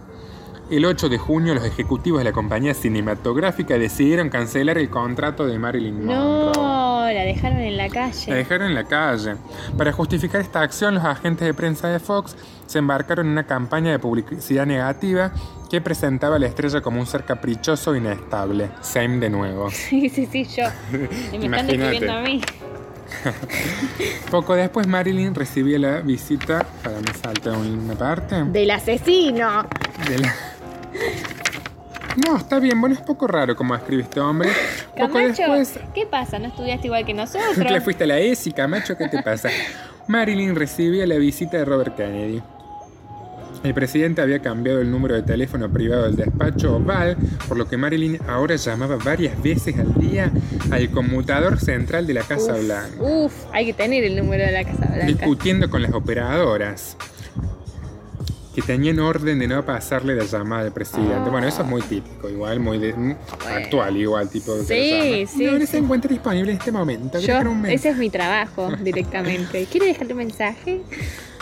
El 8 de junio los ejecutivos de la compañía cinematográfica decidieron cancelar el contrato de Marilyn Monroe. No, la dejaron en la La calle. dejaron en la calle. Para justificar esta acción, los agentes de prensa de Fox se embarcaron en una campaña de publicidad negativa que presentaba a la estrella como un ser caprichoso e inestable. Same de nuevo. Sí, sí, sí, yo. Y me están describiendo a mí. Poco después, Marilyn recibió la visita. Para me salta una parte. Del asesino. de la- No, está bien. Bueno, es poco raro como escribe este hombre. Poco Camacho, después, ¿qué pasa? ¿No estudiaste igual que ¿Te nosotros? fuiste a la ESI, Camacho? ¿Qué te pasa? Marilyn recibía la visita de Robert Kennedy. El presidente había cambiado el número de teléfono privado del despacho oval, por lo que Marilyn ahora llamaba varias veces al día al conmutador central de la Casa Uf, Blanca, Uf, hay que tener el número de la Casa Blanca. discutiendo con las operadoras que tenían orden de no pasarle la llamada al presidente. Bueno, eso es muy típico, igual, muy de- actual, igual, tipo Sí, sí, No, no sí. se encuentra disponible en este momento. ¿querés Yo, un ese es mi trabajo directamente. ¿Quiere dejarle un mensaje?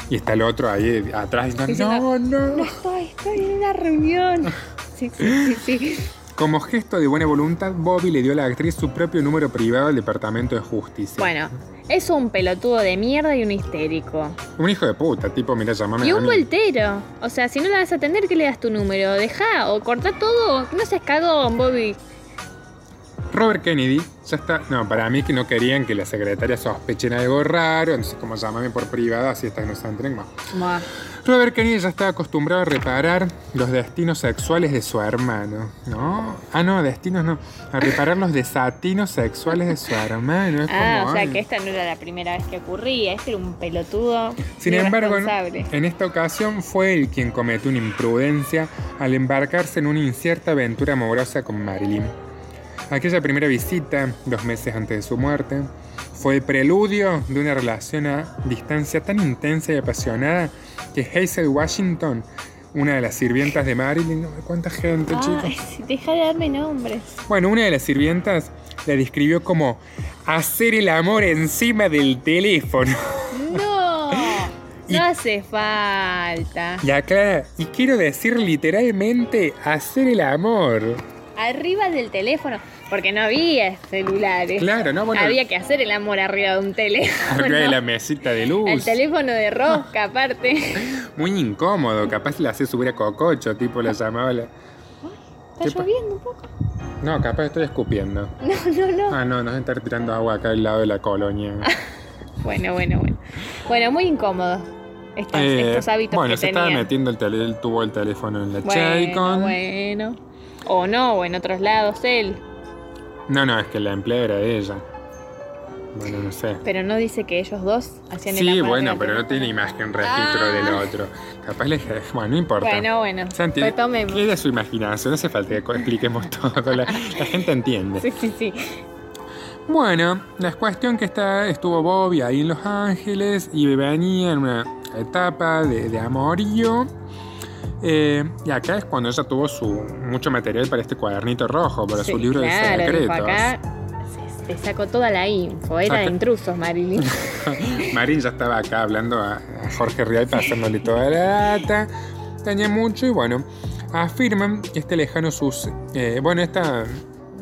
Y está el otro ahí atrás diciendo, no, No no. estoy, estoy en una reunión. Sí, sí, sí, sí. Como gesto de buena voluntad, Bobby le dio a la actriz su propio número privado al Departamento de Justicia. Bueno, es un pelotudo de mierda y un histérico. Un hijo de puta, tipo, mira, llamame Y a un mí. voltero. O sea, si no la vas a atender, que le das tu número? Deja o corta todo. No seas cagón, Bobby. Robert Kennedy ya está... No, para mí que no querían que la secretaria sospechen algo raro, entonces como llámame por privado, así que no se entren más. Buah. Robert Kennedy ya estaba acostumbrado a reparar los destinos sexuales de su hermano, ¿no? Ah, no, destinos no. A reparar los desatinos sexuales de su hermano. Es Ah, como, o sea ay. que esta no era la primera vez que ocurría. Este era un pelotudo. Sin embargo, en esta ocasión fue él quien cometió una imprudencia al embarcarse en una incierta aventura amorosa con Marilyn. Aquella primera visita, dos meses antes de su muerte, fue el preludio de una relación a distancia tan intensa y apasionada que Hazel Washington, una de las sirvientas de Marilyn, ¿cuánta gente, chicos? Ay, sí, deja de darme nombres. Bueno, una de las sirvientas la describió como hacer el amor encima del teléfono. No, Y- no hace falta. Y aclara, y quiero decir literalmente hacer el amor. Arriba del teléfono, porque no había celulares. Claro, ¿no? Bueno, Había que hacer el amor arriba de un teléfono. arriba de la mesita de luz. El teléfono de rosca, aparte. Muy incómodo, capaz la hace subir a cococho, tipo la llamaba la... ¿Está ¿Qué pa- lloviendo un poco? No, capaz estoy escupiendo. No, no, no. Ah, no, nos estar tirando agua acá al lado de la colonia. Bueno, bueno, bueno. Bueno, muy incómodo. Estos, Eh, estos hábitos bueno, que se tenía. estaba metiendo el, tele, él tuvo el teléfono en la Bueno, Chaycon. bueno. O no, o en otros lados él. No, no, es que la empleada era de ella. Bueno, no sé. Pero no dice que ellos dos hacían el Sí, bueno, pero no tiene imagen registro Ah. del otro. Capaz le Bueno, no importa. Bueno, bueno. Santi, Retomemos. queda su imaginación, no hace falta que expliquemos todo, la, la gente entiende. Sí, sí, sí. Bueno, la cuestión que está, estuvo Bobby ahí en Los Ángeles y venía en una etapa de, de amorío. Eh, y acá es cuando ella tuvo su mucho material para este cuadernito rojo, para Sí, su libro claro, de secretos. acá te saco toda la info. Era de Acá- intrusos, Marilyn. Marín ya estaba acá hablando a, Jorge Rial pasándole toda la data. Tenía mucho y bueno, afirman que este lejano sus... eh, bueno, esta...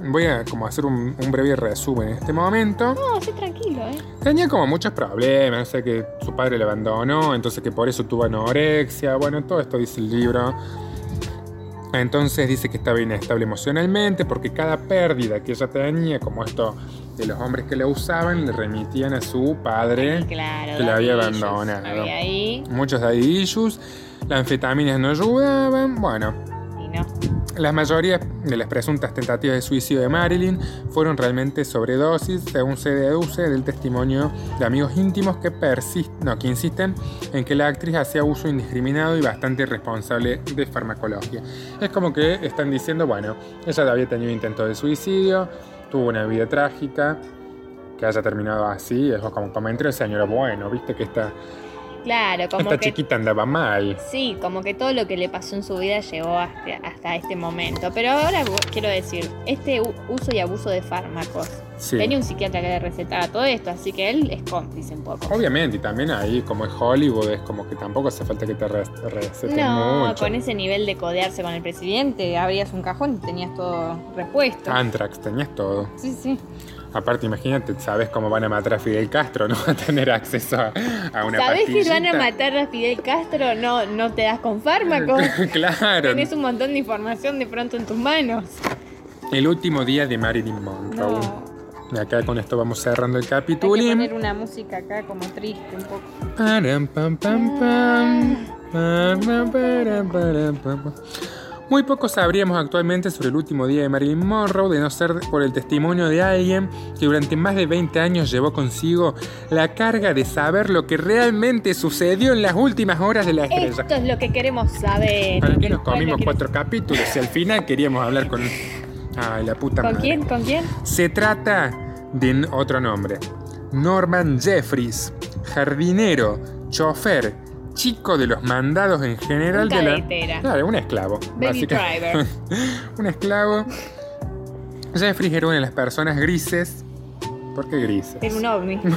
Voy a como hacer un, un breve resumen en este momento. No, sé tranquilo, ¿eh? Tenía como muchos problemas, no sé, que su padre le abandonó, entonces que por eso tuvo anorexia, bueno, todo esto dice el libro. Entonces dice que estaba inestable emocionalmente porque cada pérdida que ella tenía, como esto de los hombres que la usaban, le remitían a su padre. Claro. que la había abandonado. Había ahí Muchos daddy issues, las anfetaminas no ayudaban, bueno. La mayoría de las presuntas tentativas de suicidio de Marilyn fueron realmente sobredosis, según se deduce del testimonio de amigos íntimos que, no, que insisten en que la actriz hacía uso indiscriminado y bastante irresponsable de farmacología. Es como que están diciendo, bueno, ella había tenido intentos de suicidio, tuvo una vida trágica, que haya terminado así, es como comentario el señor, bueno, viste que esta, Claro, como esta que. chiquita andaba mal. Sí, como que todo lo que le pasó en su vida llegó hasta, hasta este momento. Pero ahora quiero decir, este uso y abuso de fármacos. Sí. Tenía un psiquiatra que le recetaba todo esto, así que él es cómplice un poco. Obviamente, y también ahí, como es Hollywood, es como que tampoco hace falta que te re- receten No, mucho. con ese nivel de codearse con el presidente, abrías un cajón y tenías todo repuesto. Antrax, tenías todo. Sí, sí. Aparte, imagínate, sabes cómo van a matar a Fidel Castro, no va a tener acceso a, a una ¿Sabés que van a matar a Fidel Castro? No, no te das con fármacos. claro. Tenés un montón de información de pronto en tus manos. El último día de Marilyn Monroe. No. Acá con esto vamos cerrando el Hay que capítulo. poner una música acá como triste un poco. Param, pam, pam, pam. Pam, Muy poco sabríamos actualmente sobre el último día de Marilyn Monroe, de no ser por el testimonio de alguien que durante más de 20 años llevó consigo la carga de saber lo que realmente sucedió en las últimas horas de la estrella. Esto es lo que queremos saber. ¿Para qué nos comimos cuatro capítulos? Si al final queríamos hablar con... Ay, la puta ¿Con madre. quién? ¿Con quién? Se trata de otro nombre. Norman Jeffries, jardinero, chofer, chico de los mandados en general Un de la... Claro, un esclavo. Baby driver. un esclavo. Jeffries era una de las personas grises. ¿Por qué grises? Era un ovni.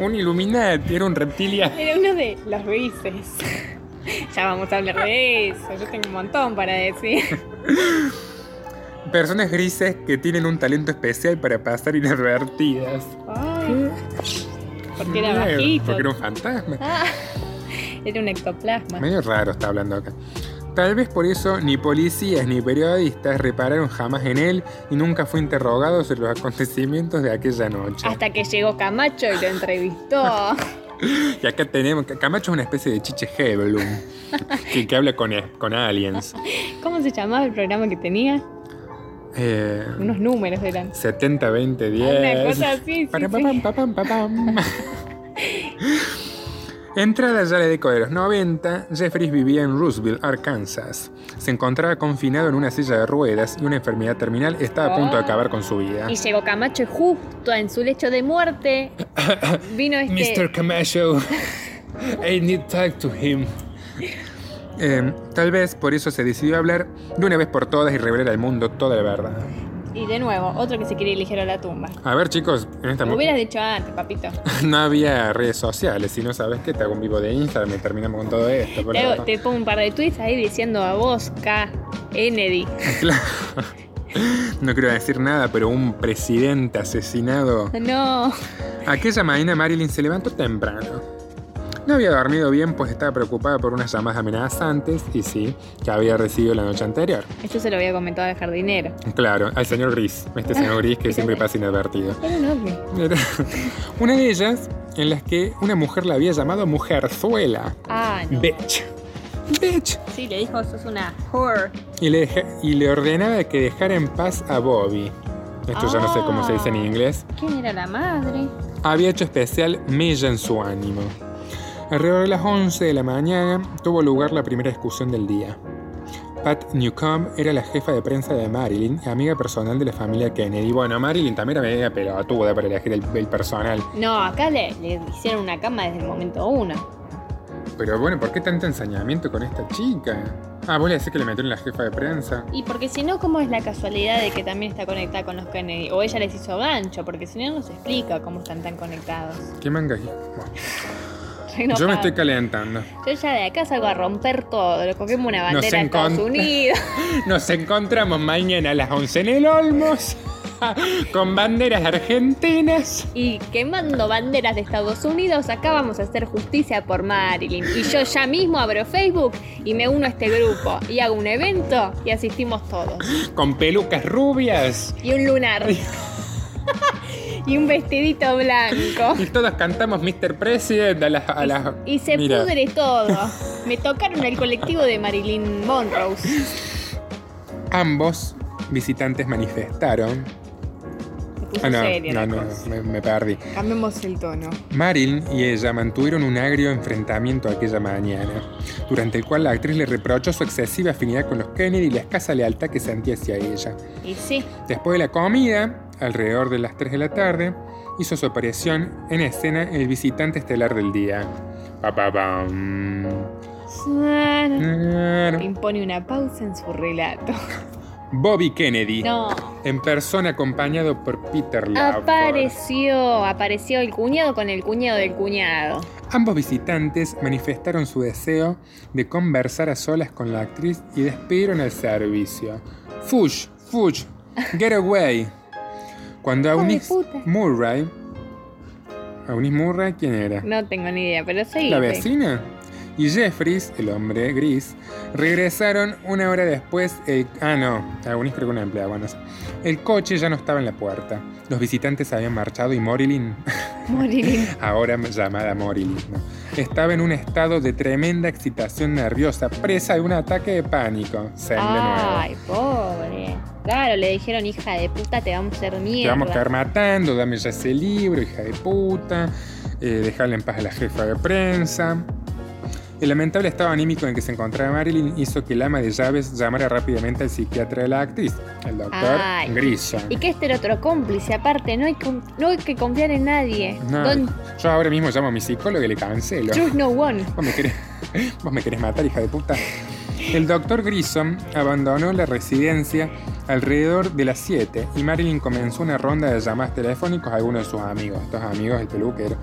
Un Illuminati, era un reptiliano. Era uno de los grises. Ya vamos a hablar de eso. Yo tengo un montón para decir. Personas grises que tienen un talento especial para pasar inadvertidas. Ay, porque era Mierda, bajito. Porque era un fantasma. Ah, era un ectoplasma. Medio raro está hablando acá. Tal vez por eso ni policías ni periodistas repararon jamás en él y nunca fue interrogado sobre los acontecimientos de aquella noche. Hasta que llegó Camacho y lo entrevistó. Y acá tenemos, Camacho es una especie de chiche Hebelum que, que habla con, con aliens. ¿Cómo se llamaba el programa que tenía? Eh, Unos números eran. 70, 20, 10. Una cosa así, sí, sí. Entrada ya la década de los 90, Jeffries vivía en Roosevelt, Arkansas. Se encontraba confinado en una silla de ruedas y una enfermedad terminal estaba a punto de Oh. acabar con su vida. Y llegó Camacho justo en su lecho de muerte vino este. Mr. Camacho, I need to talk to him. Eh, tal vez por eso se decidió hablar de una vez por todas y revelar al mundo toda la verdad. Y de nuevo, otro que se quiere ir ligero a la tumba. A ver, chicos, en esta Lo hubieras dicho antes, papito. no había redes sociales. Si no sabes qué, te hago un vivo de Instagram y terminamos con todo esto. te pongo un par de tweets ahí diciendo a vos, K, Kennedy. Claro. No quiero decir nada, pero un presidente asesinado. No. Aquella mañana Marilyn se levantó temprano. No había dormido bien pues estaba preocupada por unas llamadas amenazantes y sí, que había recibido la noche anterior. Esto se lo había comentado al jardinero. Claro, al señor Gris, este señor Gris que siempre pasa inadvertido. Era Una de ellas en las que una mujer la había llamado mujerzuela. Ah, no. Bitch. Bitch. Sí, le dijo, sos una whore. Y le, deja- y le ordenaba que dejara en paz a Bobby. Esto ya no sé cómo se dice en Ah. inglés. ¿Quién era la madre? había hecho especial mella en su ánimo. Alrededor de las 11 de la mañana tuvo lugar la primera discusión del día. Pat Newcomb era la jefa de prensa de Marilyn y amiga personal de la familia Kennedy. Bueno, Marilyn también era media pelotuda para elegir el, el personal. No, acá le, le hicieron una cama desde el momento uno. Pero bueno, ¿por qué tanto ensañamiento con esta chica? Ah, vos le decís que le metieron la jefa de prensa. Y porque si no, ¿cómo es la casualidad de que también está conectada con los Kennedy? O ella les hizo gancho, porque si no, no se explica cómo están tan conectados. ¿Qué manga aquí? Yo yo me estoy calentando. Yo ya de acá salgo a romper todo. Le cogemos una bandera de Estados Unidos. Nos encontramos mañana a las 11 en el Olmos. Con banderas argentinas. Y quemando banderas de Estados Unidos, acá vamos a hacer justicia por Marilyn. Y yo ya mismo abro Facebook y me uno a este grupo. Y hago un evento y asistimos todos. Con pelucas rubias. Y un lunar. y un vestidito blanco. Y todos cantamos Mr. President a las. A las Y se Mira, pudre todo. Me tocaron el colectivo de Marilyn Monroe. Ambos visitantes manifestaron. Ah, no, seria no, la no, cosa. me, me perdí. Cambiemos el tono. Marilyn y ella mantuvieron un agrio enfrentamiento aquella mañana, durante el cual la actriz le reprochó su excesiva afinidad con los Kennedy y la escasa lealtad que sentía hacia ella. Y sí, Después de la comida, alrededor de las 3 de la tarde, hizo su aparición en escena el visitante estelar del día. Pa, pa, pam. impone una pausa en su relato. Bobby Kennedy, No, en persona acompañado por Peter Lawford. apareció, apareció el cuñado con el cuñado del cuñado. Ambos visitantes manifestaron su deseo de conversar a solas con la actriz y despidieron el servicio. Fush, fush, get away. Cuando puta. Murray. ¿Eunice Murray quién era? No tengo ni idea, pero sí. ¿La vecina? Y Jeffries, el hombre gris, regresaron una hora después. El, ah, no, Eunice creo que una empleada, bueno. El coche ya no estaba en la puerta. Los visitantes habían marchado y Morilyn Marilyn. ahora llamada Morilyn, ¿no? estaba en un estado de tremenda excitación nerviosa, presa de un ataque de pánico. Zen de nuevo. Claro, le dijeron, hija de puta, te vamos a hacer mierda. Te vamos a caer matando, dame ya ese libro, hija de puta. Eh, dejarle en paz a la jefa de prensa. El lamentable estado anímico en que se encontraba Marilyn hizo que el ama de llaves llamara rápidamente al psiquiatra de la actriz, el doctor Ay. Y que este era otro cómplice, aparte, no hay, con- no hay que confiar en nadie. No, yo ahora mismo llamo a mi psicólogo y le cancelo. no one. ¿Vos me, querés, vos me querés matar, hija de puta. El doctor Grissom abandonó la residencia alrededor de las 7 y Marilyn comenzó una ronda de llamadas telefónicas a algunos de sus amigos, estos amigos del peluquero,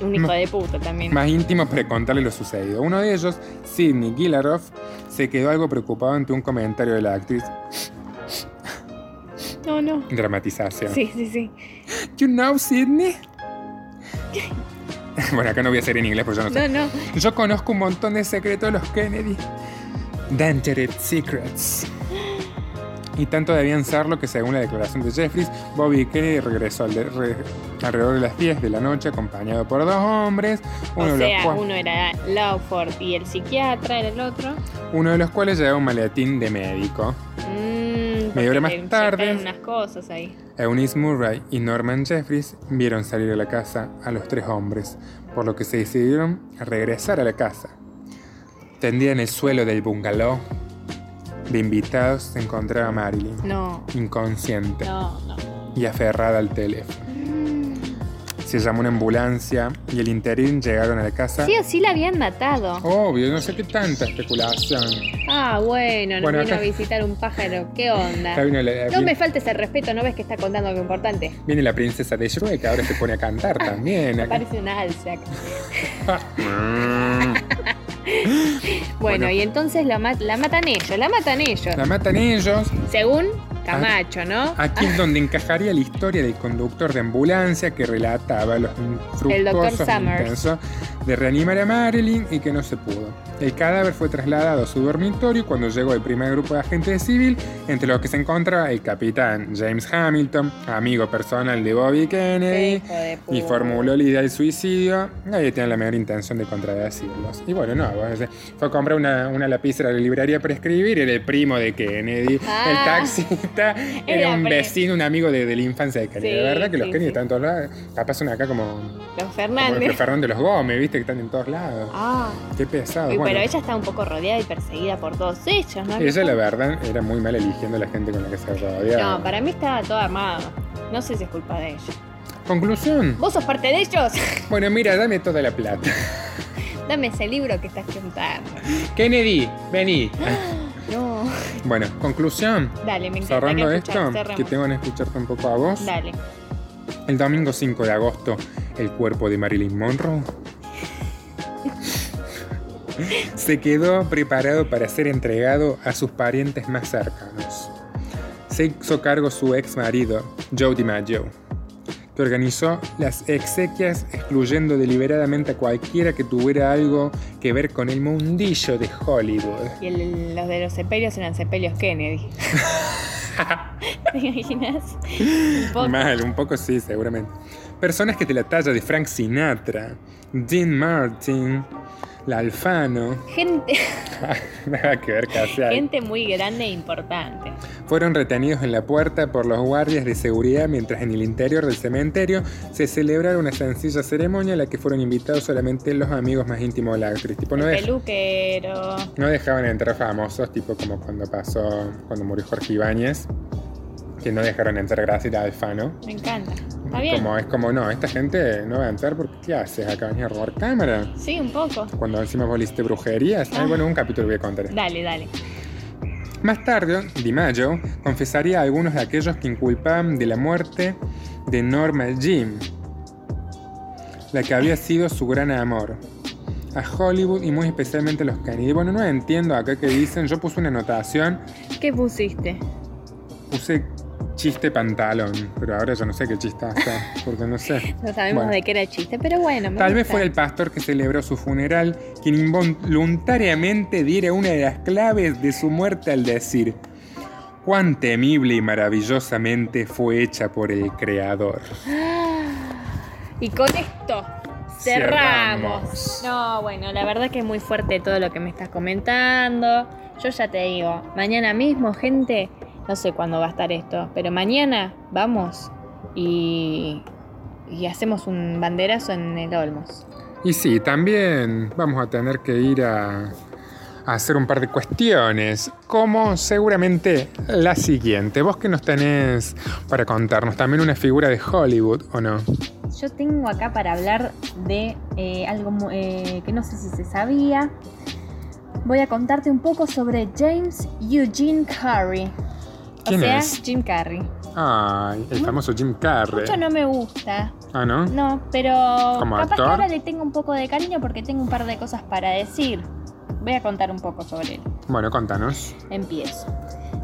Un hijo de puta también. más íntimos para contarle lo sucedido. Uno de ellos, Sidney Gillaroff, se quedó algo preocupado ante un comentario de la actriz. No, no. Dramatización. Sí, sí, sí. You know, Sidney? bueno, acá no voy a hacer en inglés porque yo no sé. No, no. Yo conozco un montón de secretos de los Kennedy. Dangerous Secrets. Y tanto debían serlo que según la declaración de Jeffries, Bobby Kennedy regresó al de- re- alrededor de las 10 de la noche acompañado por dos hombres, uno, O de, sea, los cual- uno era Lawford y el psiquiatra era el otro. uno de los cuales llevaba un maletín de médico. Mm, Media hora más tarde. unas cosas ahí. Eunice Murray y Norman Jeffries vieron salir de la casa a los tres hombres, por lo que se decidieron a regresar a la casa. Tendida en el suelo del bungalow de invitados se encontraba Marilyn, No, inconsciente no, no. y aferrada al teléfono. Se llamó una ambulancia y el interín llegaron a la casa. Sí o sí la habían matado. Obvio, no sé qué tanta especulación. Ah, bueno, nos Bueno, vino acá- a visitar un pájaro. ¿Qué onda? La- No me faltes el respeto, ¿no ves que está contando algo importante? Viene la princesa de Shrek, que ahora se pone a cantar también. Parece una alza. Bueno, Bueno. y entonces la, ma- la matan ellos, la matan ellos. La matan ellos. Según Camacho, ¿no? Aquí es donde encajaría la historia del conductor de ambulancia que relataba los Summers. intensos de reanimar a Marilyn y que no se pudo. El cadáver fue trasladado a su dormitorio cuando llegó el primer grupo de agentes civil, entre los que se encontraba el capitán James Hamilton, amigo personal de Bobby Kennedy, de y formuló la idea del suicidio. Nadie tenía la menor intención de contradecirlos. Y bueno, no, fue a comprar una, una lapicera a la librería para escribir. Era el primo de Kennedy. Ah. el taxista era, un vecino, un amigo de, de la infancia de Kennedy. Sí, de verdad que los sí, Kennedy sí. están en todos lados. Capaz son acá como, Los como Fernández. los Fernández de los Gómez, viste, que están en todos lados. Ah, Qué pesado. Bueno. pero ella está un poco rodeada y perseguida por todos ellos, ¿no? Ella, la verdad, era muy mal eligiendo a la gente con la que se rodeaba. No, para mí estaba todo armado. No sé si es culpa de ella. Conclusión. ¿Vos sos parte de ellos? Bueno, mira, dame toda la plata. Dame ese libro que estás contando. Kennedy, vení. No. Bueno, conclusión. Dale, me encanta. Cerrando esto, cerramos. que tengo que escucharte un poco a vos. Dale. El domingo 5 de agosto, el cuerpo de Marilyn Monroe se quedó preparado para ser entregado a sus parientes más cercanos. Se hizo cargo su ex marido, Joe DiMaggio, que organizó las exequias excluyendo deliberadamente a cualquiera que tuviera algo que ver con el mundillo de Hollywood. Y el- los de los sepelios eran sepelios Kennedy. ¿Te imaginas? Un poco. Mal, un poco sí, seguramente. Personas que te la talla de Frank Sinatra, Dean Martin, La Alfano, Gente, nada que ver casi gente muy grande e importante. Fueron retenidos en la puerta por los guardias de seguridad mientras en el interior del cementerio se celebrara una sencilla ceremonia a la que fueron invitados solamente los amigos más íntimos de la actriz. Tipo, no, El peluquero. no dejaban entrar famosos, tipo como cuando pasó, cuando murió Jorge Ibáñez, que no dejaron entrar Graciela Alfano. Me encanta. Está bien. Como, es como, no, esta gente no va a entrar porque ¿qué haces? Acá venís a robar cámara. Sí, un poco. Cuando encima vos le hiciste brujerías. Ay, Ah. bueno, un capítulo voy a contar. Dale, dale. Más tarde, DiMaggio confesaría a algunos de aquellos que inculpaban de la muerte de Norma Jean, la que había sido su gran amor, a Hollywood y muy especialmente a los Kennedy. Bueno, no entiendo acá que dicen, yo puse una anotación, ¿Qué pusiste? puse chiste pantalón, pero ahora yo no sé qué chiste hacer, porque no sé. No sabemos Bueno. de qué era el chiste, pero bueno. me Tal vez fuera el pastor que celebró su funeral quien involuntariamente diera una de las claves de su muerte al decir, cuán temible y maravillosamente fue hecha por el Creador. Y con esto cerramos. Cerramos. No, bueno, la verdad que es muy fuerte todo lo que me estás comentando. Yo ya te digo, mañana mismo, gente, no sé cuándo va a estar esto, pero mañana vamos y, y hacemos un banderazo en el Olmos. Y sí, también vamos a tener que ir a, a hacer un par de cuestiones, como seguramente la siguiente. Vos que nos tenés para contarnos, también una figura de Hollywood, ¿o no? Yo tengo acá para hablar de eh, algo eh, que no sé si se sabía. Voy a contarte un poco sobre James Eugene Carrey. O ¿Quién sea, es? Jim Carrey. Ay, el famoso Jim Carrey. Mucho no me gusta. Ah, ¿no? No, pero ¿Como capaz que actor? ahora le tengo un poco de cariño porque tengo un par de cosas para decir. Voy a contar un poco sobre él. Bueno, contanos. Empiezo.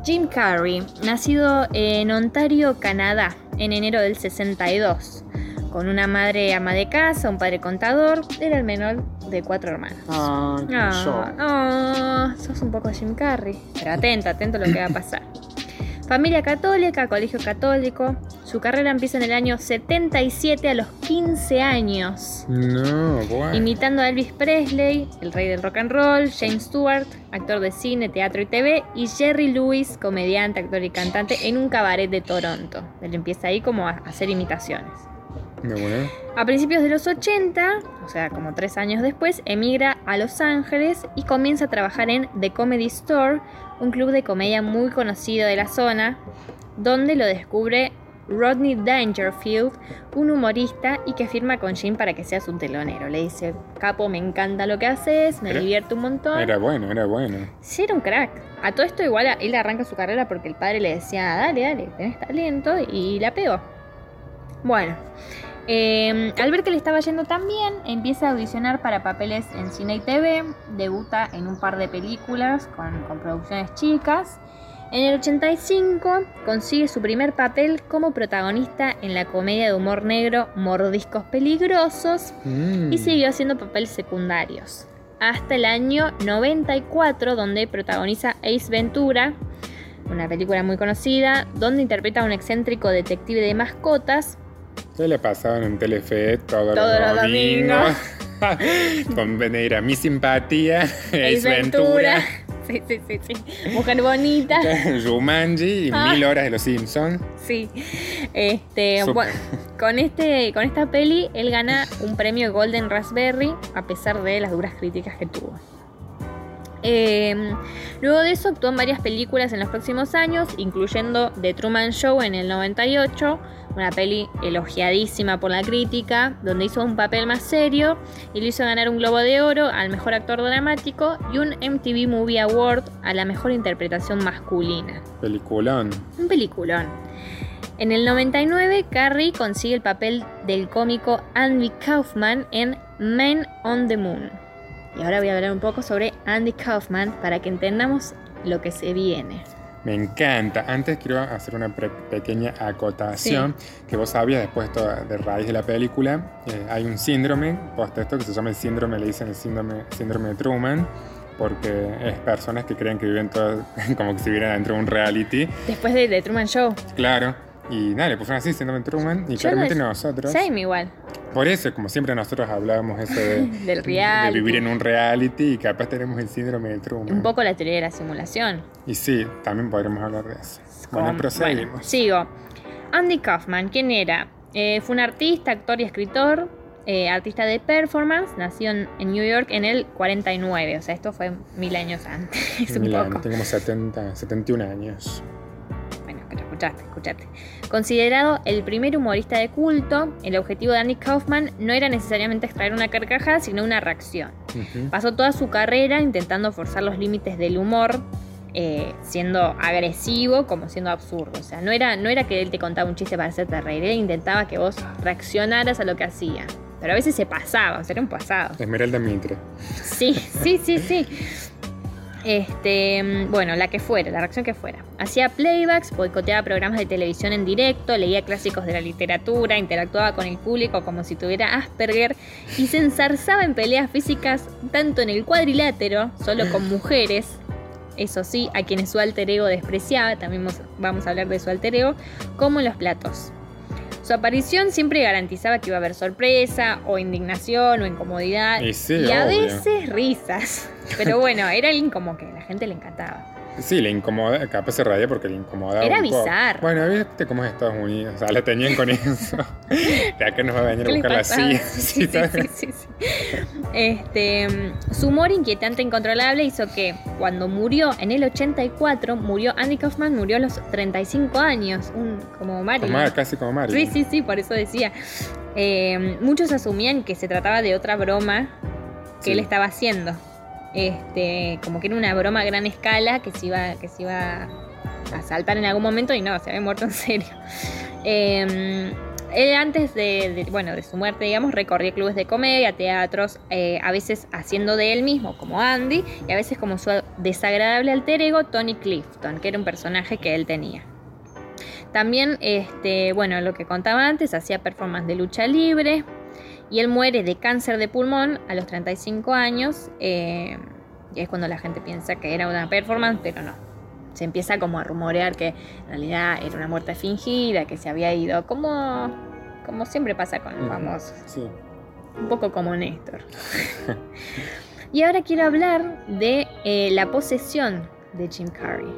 Jim Carrey, nacido en Ontario, Canadá, en enero del 62. Con una madre ama de casa, un padre contador, era el menor de cuatro hermanos. Ah, ah, sos un poco Jim Carrey. Pero atento, atento a lo que va a pasar. Familia católica, colegio católico. Su carrera empieza en el año 77 a los 15 años. No, bueno. Imitando a Elvis Presley, el rey del rock and roll, James Stewart, actor de cine, teatro y TV, y Jerry Lewis, comediante, actor y cantante, en un cabaret de Toronto. Él empieza ahí como a hacer imitaciones. No, bueno. A principios de los 80, o sea, como tres años después, emigra a Los Ángeles y comienza a trabajar en The Comedy Store, un club de comedia muy conocido de la zona, donde lo descubre Rodney Dangerfield, un humorista y que firma con Jim para que sea su telonero. Le dice, capo, me encanta lo que haces, me divierte un montón. Era bueno, era bueno. Sí, era un crack. A todo esto igual él arranca su carrera porque el padre le decía, dale, dale, tenés talento y la pegó. Bueno, eh, al ver que le estaba yendo tan bien, empieza a audicionar para papeles en cine y TV, debuta en un par de películas con, con producciones chicas. En el 85 consigue su primer papel como protagonista en la comedia de humor negro Mordiscos Peligrosos, Mm. y siguió haciendo papeles secundarios. Hasta el año 94, donde protagoniza Ace Ventura, una película muy conocida, donde interpreta a un excéntrico detective de mascotas. ¿Qué le pasaban en Telefe todos, Todos los los domingos? Con Veneira, mi simpatía, Ace Ventura, Sí, sí, sí, sí. Mujer bonita. Jumanji y Ah. mil horas de los Simpsons. Sí. Este, bueno, con este con esta peli él gana un premio Golden Raspberry a pesar de las duras críticas que tuvo. Eh, luego de eso actuó en varias películas en los próximos años, incluyendo The Truman Show en el 98, una peli elogiadísima por la crítica, donde hizo un papel más serio y le hizo ganar un Globo de Oro al mejor actor dramático y un MTV Movie Award a la mejor interpretación masculina. Peliculón. Un peliculón. En el 99, Carrie consigue el papel del cómico Andy Kaufman en Men on the Moon. Y ahora voy a hablar un poco sobre Andy Kaufman para que entendamos lo que se viene. Me encanta. Antes quiero hacer una pequeña acotación que vos sabías después de raíz de la película. eh, hay un síndrome post esto que se llama el síndrome, le dicen el síndrome, síndrome de Truman, porque es personas que creen que viven todas como que si vivieran dentro de un reality. Después de The Truman Show. Claro. Y nada, le pusieron así, síndrome de Truman. Y Yo claramente no- nosotros. Same igual. Por eso, como siempre nosotros hablábamos eso de, Del de vivir en un reality y capaz tenemos el síndrome de Truman. Un poco la teoría de la simulación. Y sí, también podremos hablar de eso. Bueno, proseguimos. bueno, sigo. Andy Kaufman, ¿quién era? Eh, fue un artista, actor y escritor, eh, artista de performance, nació en, en New York en el 49, o sea, esto fue mil años antes, un Milán, poco. tengo como 70, 71 años. Escuchate, escuchate. Considerado el primer humorista de culto, el objetivo de Andy Kaufman no era necesariamente extraer una carcajada, sino una reacción. Pasó toda su carrera intentando forzar los límites del humor, eh, siendo agresivo como siendo absurdo. O sea, no era, no era que él te contaba un chiste para hacerte reír, él intentaba que vos reaccionaras a lo que hacía. Pero a veces se pasaba, o sea, era un pasado. Esmeralda Mitre. Sí, sí, sí, sí. Este, mm, bueno, la que fuera, la reacción que fuera. Hacía playbacks, boicoteaba programas de televisión en directo, leía clásicos de la literatura, interactuaba con el público como si tuviera Asperger y se ensarzaba en peleas físicas tanto en el cuadrilátero, solo con mujeres, eso sí, a quienes su alter ego despreciaba, también vamos- vamos a hablar de su alter ego, como en los platos. Su aparición siempre garantizaba que iba a haber sorpresa, o indignación, o incomodidad, Y sí, a veces risas. Pero bueno, era alguien como que a la gente le encantaba. Sí, le incomoda, capaz se reía porque le incomodaba. Era bizarro. Bueno, viste cómo es Estados Unidos. O sea, la tenían con eso. De acá nos va a venir a ¿Qué le buscar la? CIA. Sí, Sí, sí. Este, su humor inquietante e incontrolable hizo que cuando murió en el 84, murió Andy Kaufman murió a los 35 años, un, como Marilyn. Como- casi como Mario. Sí, sí, sí, por eso decía. Eh, muchos asumían que se trataba de otra broma que él estaba haciendo. Este, como que era una broma a gran escala que se iba, que se iba a saltar en algún momento y no, se había muerto en serio. Eh, él antes de, bueno, de su muerte, digamos, recorría clubes de comedia, teatros, eh, a veces haciendo de él mismo como Andy y a veces como su desagradable alter ego Tony Clifton, que era un personaje que él tenía. También, este, bueno, lo que contaba antes, hacía performance de lucha libre y él muere de cáncer de pulmón a los 35 años. eh, y es cuando la gente piensa que era una performance, pero no. Se empieza como a rumorear que en realidad era una muerte fingida, que se había ido, como, como siempre pasa con los famosos. Sí. Un poco como Néstor. y ahora quiero hablar de eh, la posesión de Jim Carrey.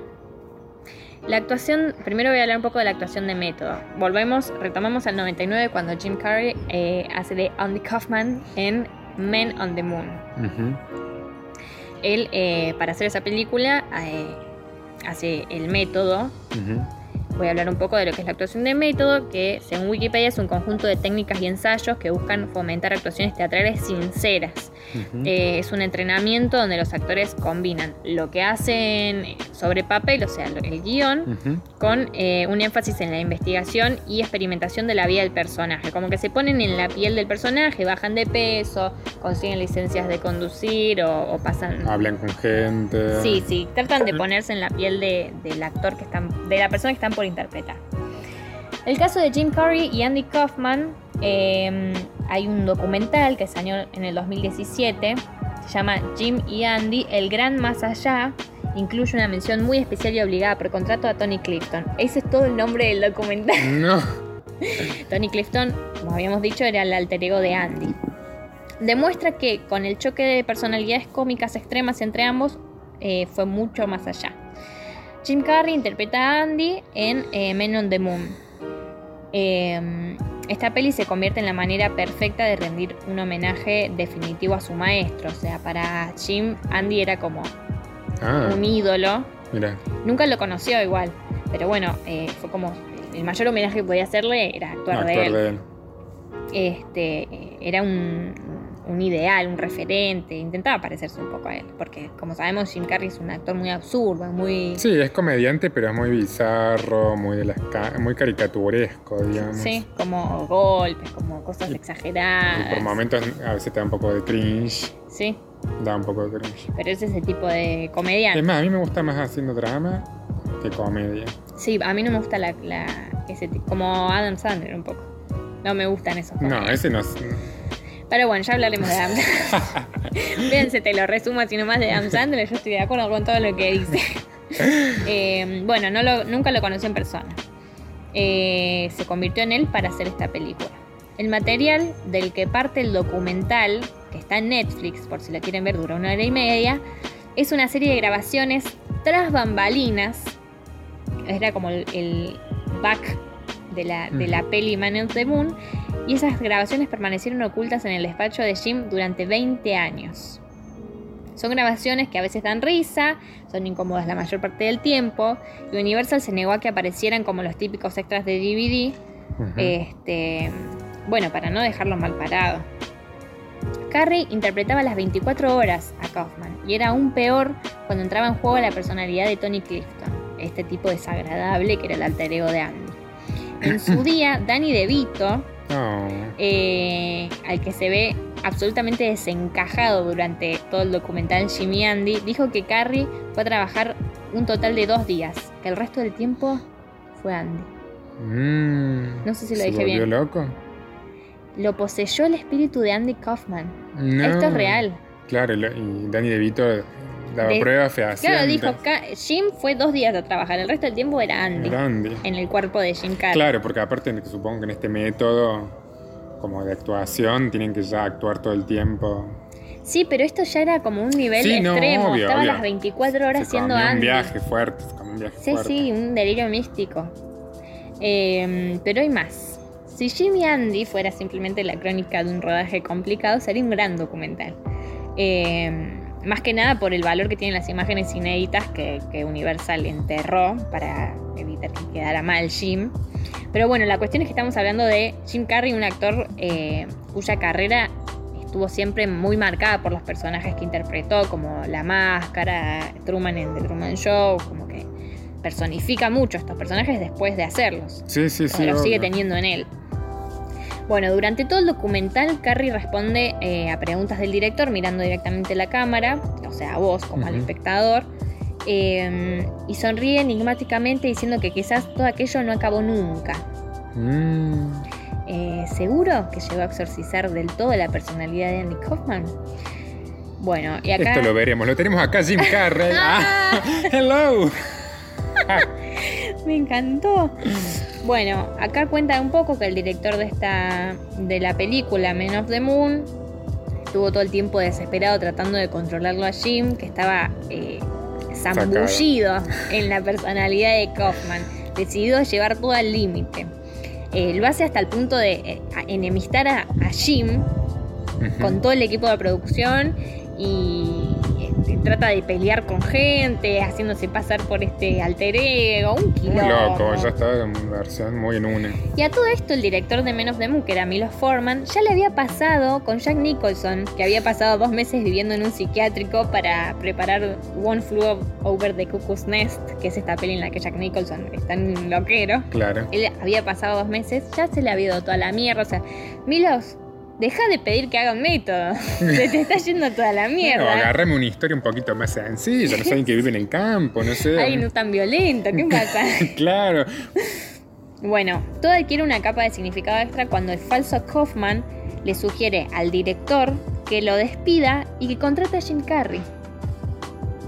La actuación, primero voy a hablar un poco de la actuación de método. Volvemos, retomamos al 99 cuando Jim Carrey eh, hace de Andy Kaufman en Men on the Moon. Él, eh, para hacer esa película, eh, hace el método. Voy a hablar un poco de lo que es la actuación de método, que según Wikipedia es un conjunto de técnicas y ensayos que buscan fomentar actuaciones teatrales sinceras. Eh, es un entrenamiento donde los actores combinan lo que hacen sobre papel, o sea, el guion, con eh, un énfasis en la investigación y experimentación de la vida del personaje. Como que se ponen en la piel del personaje, bajan de peso, consiguen licencias de conducir o, o pasan... Hablan con gente. Sí, sí, tratan de ponerse en la piel de- del actor que están, de la persona que están por interpretar. El caso de Jim Carrey y Andy Kaufman, eh, hay un documental que salió en el 2017, se llama Jim y Andy, El Gran Más Allá, incluye una mención muy especial y obligada por contrato a Tony Clifton. Ese es todo el nombre del documental. No. Tony Clifton, como habíamos dicho, era el alter ego de Andy. Demuestra que con el choque de personalidades cómicas extremas entre ambos eh, fue mucho más allá. Jim Carrey interpreta a Andy en eh, Men on the Moon. Eh, esta peli se convierte en la manera perfecta de rendir un homenaje definitivo a su maestro. O sea, para Jim, Andy era como Ah, un ídolo. mira. Nunca lo conoció igual, pero bueno, eh, fue como el mayor homenaje que podía hacerle era actuar, de, actor él. de él. Este, era un, un ideal, un referente. Intentaba parecerse un poco a él. Porque, como sabemos, Jim Carrey es un actor muy absurdo, muy. Sí, es comediante, pero es muy bizarro, muy, de las ca- muy caricaturesco, digamos. Sí, como golpes, como cosas Y exageradas. por momentos a veces te da un poco de cringe. Sí, Da un poco de cringe. pero es ese tipo de comediante. Es más, a mí me gusta más haciendo drama que comedia. Sí, a mí no me gusta la, la- ese tipo, como Adam Sandler un poco. No me gustan esos. No, ese no es. Pero bueno, ya hablaremos de Adam Sandler. Véanse, te lo resumo así nomás de Adam Sandler. Yo estoy de acuerdo con todo lo que dice. Eh, bueno, no lo- nunca lo conocí en persona. Eh, se convirtió en él para hacer esta película. El material del que parte el documental, que está en Netflix, por si lo quieren ver, dura una hora y media, es una serie de grabaciones tras bambalinas. Era como el, el back de la, de la peli Man of the Moon. Y esas grabaciones permanecieron ocultas en el despacho de Jim durante 20 años. Son grabaciones que a veces dan risa, son incómodas la mayor parte del tiempo, y Universal se negó a que aparecieran como los típicos extras de DVD, este, bueno, para no dejarlo mal parado. Carrie interpretaba las 24 horas a Kaufman y era aún peor cuando entraba en juego la personalidad de Tony Clifton, este tipo desagradable que era el alter ego de Andy. En su día, Danny DeVito, No. eh, al que se ve absolutamente desencajado durante todo el documental Jimmy Andy, dijo que Carrie fue a trabajar un total de dos días, que el resto del tiempo fue Andy. Mm. No sé si lo ¿Se dije bien. loco? Lo poseyó el espíritu de Andy Kaufman. No. Esto es real. Claro, y Danny DeVito daba De- pruebas fehacientes. Claro, dijo, "Ca- Jim fue dos días a trabajar, el resto del tiempo era Andy, Era Andy. en el cuerpo de Jim Carrey. Claro, porque aparte supongo que en este método como de actuación tienen que ya actuar todo el tiempo. Sí, pero esto ya era como un nivel Sí, no, extremo, obvio, estaba obvio. las 24 horas Se siendo comió un Andy. viaje fuerte, se un viaje Sí, fuerte. sí, un delirio místico. Eh, pero hay más. Si Jimmy Andy fuera simplemente la crónica de un rodaje complicado, sería un gran documental. Eh, más que nada por el valor que tienen las imágenes inéditas que, que Universal enterró para evitar que quedara mal Jim. Pero bueno, la cuestión es que estamos hablando de Jim Carrey, un actor eh, cuya carrera estuvo siempre muy marcada por los personajes que interpretó, como La Máscara, Truman en The Truman Show, como que personifica mucho a estos personajes después de hacerlos. Sí, sí, sí. lo sigue teniendo en él. Bueno, durante todo el documental, Carrie responde eh, a preguntas del director mirando directamente la cámara, o sea, a vos como al espectador, eh, y sonríe enigmáticamente diciendo que quizás todo aquello no acabó nunca. Mm. Eh, ¿Seguro que llegó a exorcizar del todo la personalidad de Andy Kaufman? Bueno, y acá... Esto lo veremos. Lo tenemos acá, Jim Carrey. ah, hello. Me encantó. Bueno, acá cuenta un poco que el director de esta de la película Men of the Moon estuvo todo el tiempo desesperado tratando de controlarlo a Jim, que estaba eh, zambullido en la personalidad de Kaufman. Decidió llevar todo al límite. Eh, lo hace hasta el punto de eh, a- enemistar a, a Jim con todo el equipo de producción y este, trata de pelear con gente, haciéndose pasar por este alter ego, un Muy quilombo. loco, ya estaba en versión muy en una. Y a todo esto el director de Men of the Moon, que era Milos Forman, ya le había pasado con Jack Nicholson, que había pasado dos meses viviendo en un psiquiátrico para preparar One Flew Over the Cuckoo's Nest, que es esta peli en la que Jack Nicholson está en loquero. Claro. Él había pasado dos meses, ya se le había ido toda la mierda. O sea, Milos, deja de pedir que haga un método. Se te está yendo toda la mierda. agárrame una historia un poquito más sencilla. No saben que viven en campo, no sé. Ay, no tan violento, ¿qué pasa? claro. Bueno, todo adquiere una capa de significado extra cuando el falso Kaufman le sugiere al director que lo despida y que contrate a Jim Carrey.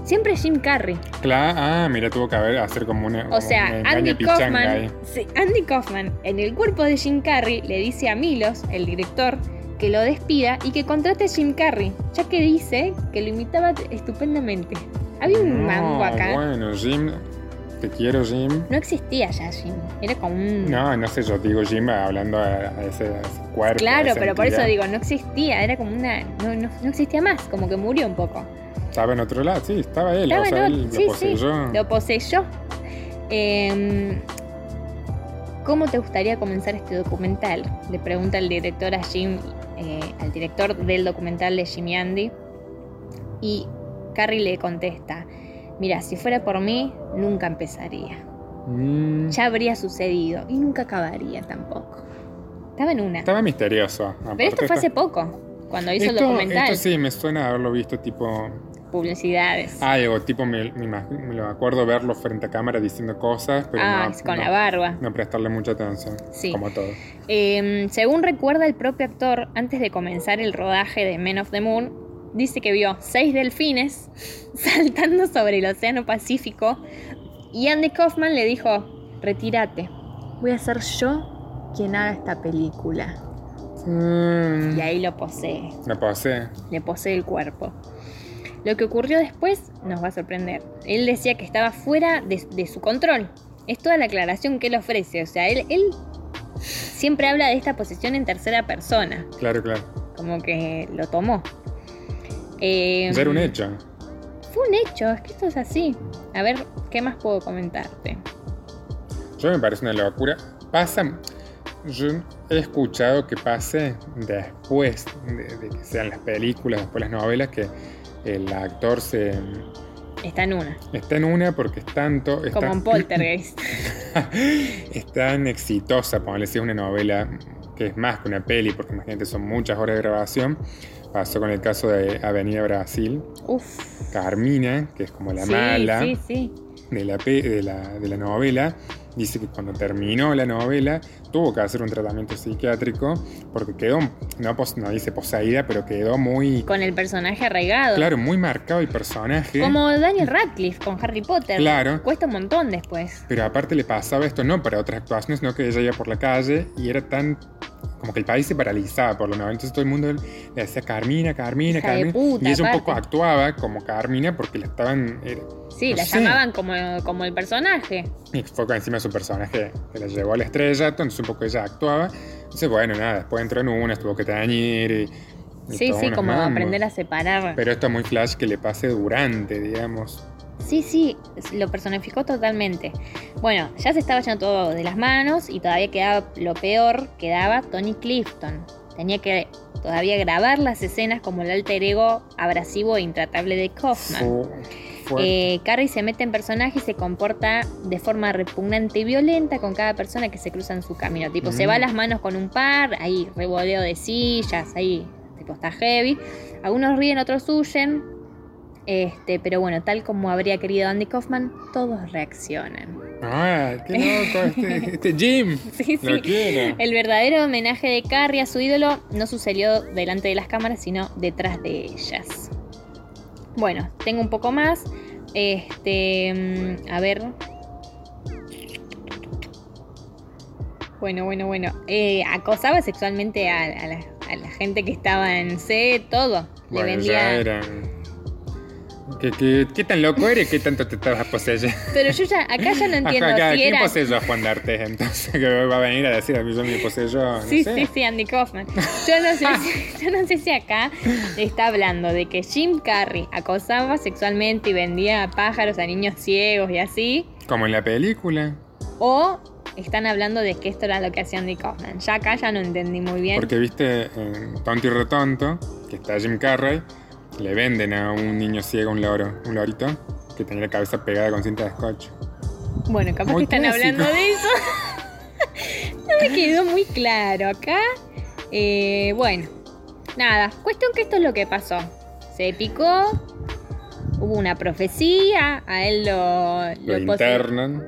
Siempre Jim Carrey. Claro. Ah, mira, tuvo que haber hacer como una. O sea, una Andy Kaufman, sí, Andy Kaufman, en el cuerpo de Jim Carrey, le dice a Milos, el director, que lo despida y que contrate a Jim Carrey, ya que dice que lo imitaba estupendamente. Había un No, mango acá. Bueno, Jim. Te quiero, Jim. No existía ya Jim, era como un... No, no sé, yo digo Jim hablando a, ese, a ese cuerpo. a Claro, esa pero por eso digo, no existía, era como una... No, no, no existía más, como que murió un poco. Estaba en otro lado, sí, estaba él. Estaba o sea, en él otro- lo sí, sí, poseyó. Lo poseyó. Eh, ¿Cómo te gustaría comenzar este documental? Le pregunta el director a Jim, eh, al director del documental de Jimmy Andy. Y Carrie le contesta, mira, si fuera por mí, nunca empezaría. Mm, Ya habría sucedido y nunca acabaría tampoco. Estaba en una. estaba misterioso. Pero esto fue hace poco, cuando hizo el documental. Esto sí, me suena haberlo visto tipo... Publicidades. Algo, tipo me, me lo acuerdo verlo frente a cámara diciendo cosas, pero Ah, no, con no- la barba. no prestarle mucha atención, Sí. como todo. Eh, según recuerda el propio actor, antes de comenzar el rodaje de Men of the Moon, dice que vio seis delfines saltando sobre el Océano Pacífico y Andy Kaufman le dijo, retírate, voy a ser yo quien haga esta película. Mm, Y ahí lo posee, la pasé. le posee el cuerpo. Lo que ocurrió después nos va a sorprender. Él decía que estaba fuera de, de su control. Es toda la aclaración que él ofrece. O sea, él, él siempre habla de esta posición en tercera persona. Claro, claro. Como que lo tomó. Eh, era un hecho. Fue un hecho, es que esto es así. A ver, ¿qué más puedo comentarte? Yo me parece una locura. Pasa. Yo he escuchado que pase después de, de que sean las películas, después las novelas, que el actor se Está en una. está en una porque es tanto. es Como tan- en Poltergeist. es tan exitosa, ponle si es una novela que es más que una peli, porque imagínate, son muchas horas de grabación. Pasó con el caso de Avenida Brasil, Uf. Carmina, que es como la sí, mala sí, sí. de, la, de, la, de la novela, dice que cuando terminó la novela tuvo que hacer un tratamiento psiquiátrico porque quedó, no, no dice poseída, pero quedó muy, Con el personaje arraigado. claro, muy marcado el personaje. Como Daniel Radcliffe con Harry Potter. Claro. Cuesta un montón después. Pero aparte le pasaba esto no para otras actuaciones, sino que ella iba por la calle y era tan. Como que el país se paralizaba por lo menos. Entonces todo el mundo le decía Carmina, Carmina, Hija de Carmina. puta, y ella un poco actuaba como Carmina porque la estaban. era- Sí, No la sé. llamaban como, como el personaje. y fue encima su personaje que la llevó a la estrella, entonces un poco ella actuaba. Entonces, bueno, nada, después entró en una, tuvo que teñir y. y Sí, sí, como mambos. aprender a separar. Pero esto es muy flash que le pase durante, digamos. Sí, sí, lo personificó totalmente. Bueno, ya se estaba yendo todo de las manos y todavía quedaba lo peor, quedaba Tony Clifton. Tenía que todavía grabar las escenas como el alter ego abrasivo e intratable de Kaufman. Eh, Carrie se mete en personaje y se comporta de forma repugnante y violenta con cada persona que se cruza en su camino. Tipo, se Mm. va las manos con un par, ahí revoleo de sillas, ahí, tipo, está heavy. Algunos ríen, otros huyen. Este, pero bueno, tal como habría querido Andy Kaufman, todos reaccionan. Ah, qué loco este, este Jim. Sí, sí. El verdadero homenaje de Carrie a su ídolo no sucedió delante de las cámaras, sino detrás de ellas. Bueno, tengo un poco más. Este, mm, a ver. Bueno, bueno, bueno. Eh, acosaba sexualmente a, a la, a la gente que estaba en C, todo. Le Bueno, vendía. ya eran. ¿Qué, qué, qué tan loco eres? ¿Qué tanto te estabas poseyendo? Pero yo ya, acá ya no entiendo Ajá, si ¿Quién era. poseyó a Juan D'Artes entonces? Que va a venir a decir a mí yo me poseyó. No Sí, sé. sí, sí, Andy Kaufman. Yo no, sé si, yo no sé si acá está hablando de que Jim Carrey acosaba sexualmente y vendía pájaros a niños ciegos y así, Como en la película. o están hablando de que esto era lo que hacía Andy Kaufman. Ya acá ya no entendí muy bien. Porque viste en Tonto y Retonto, que está Jim Carrey, le venden a un niño ciego un loro, un lorito, que tenía la cabeza pegada con cinta de scotch. Bueno, capaz Muy que están clásico. hablando de eso. no me quedó muy claro acá. Eh, bueno, nada, cuestión que esto es lo que pasó. Se picó, hubo una profecía, a él lo, Lo internan.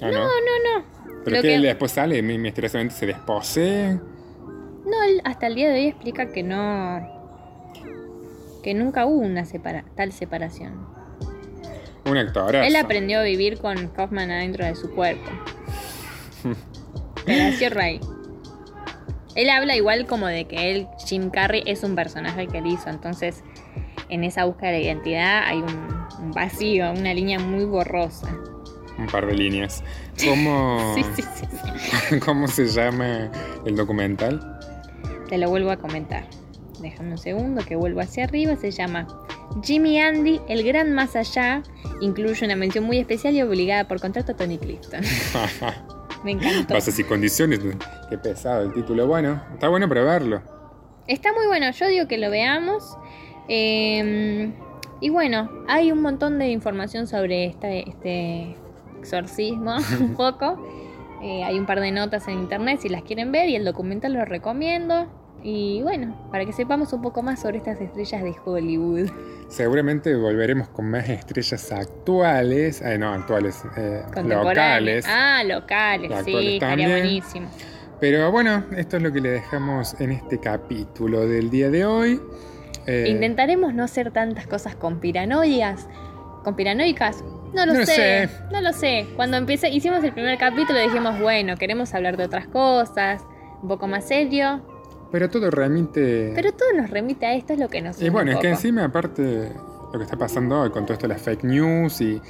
Ah, no. No, no, no. Pero Lo que él después sale y misteriosamente se desposee. No, él hasta el día de hoy explica que no. Que nunca hubo una separa tal separación. Un actor. Él aprendió a vivir con Kaufman adentro de su cuerpo. Horacio Ray. Él habla igual como de que él, Jim Carrey, es un personaje que él hizo. Entonces, en esa búsqueda de identidad hay un, un vacío, una línea muy borrosa. Un par de líneas. ¿Cómo, Sí, sí, sí, sí. ¿Cómo se llama el documental? Te lo vuelvo a comentar. Déjame un segundo que vuelvo hacia arriba. Se llama Jimmy Andy, el gran más allá. Incluye una mención muy especial y obligada por contrato a Tony Clifton. Me encantó. Bases y condiciones. Qué pesado el título. Bueno, está bueno para verlo. Está muy bueno, yo digo que lo veamos. Eh, y bueno, hay un montón de información sobre este, este exorcismo, un poco. Eh, hay un par de notas en internet si las quieren ver y el documental lo recomiendo. Y bueno, para que sepamos un poco más sobre estas estrellas de Hollywood. Seguramente volveremos con más estrellas actuales, eh, no actuales, eh, locales. Ah, locales, Locales sí, estaría buenísimo. Pero bueno, esto es lo que le dejamos en este capítulo del día de hoy. Eh, Intentaremos no hacer tantas cosas conspiranoicas. ¿Conspiranoicas? No lo No sé, sé. no lo sé. Cuando empecé, hicimos el primer capítulo dijimos, bueno, queremos hablar de otras cosas, un poco más serio. Pero todo remite. Pero todo nos remite a esto, es lo que nos y bueno, es que encima, aparte, lo que está pasando hoy con todo esto de las fake news y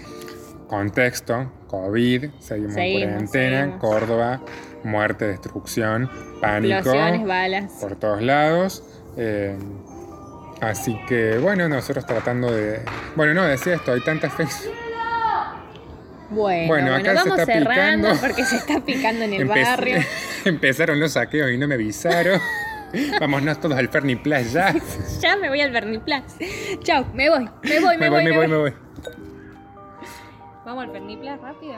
contexto, COVID, seguimos, Seguimos, en cuarentena, seguimos. Córdoba, muerte, destrucción, pánico balas. por todos lados. eh, así que bueno, nosotros tratando de. Bueno, no, decía esto, hay tantas fake Bueno, Bueno, bueno, acá se vamos está cerrando picando. porque se está picando en el Empe- barrio. Empezaron los saqueos y no me avisaron. Vámonos todos al Ferni Plus ya. Ya me voy al Verniplas. Chau, me voy, me voy, me, me voy, me voy, me voy. Vamos al Verniplas rápido.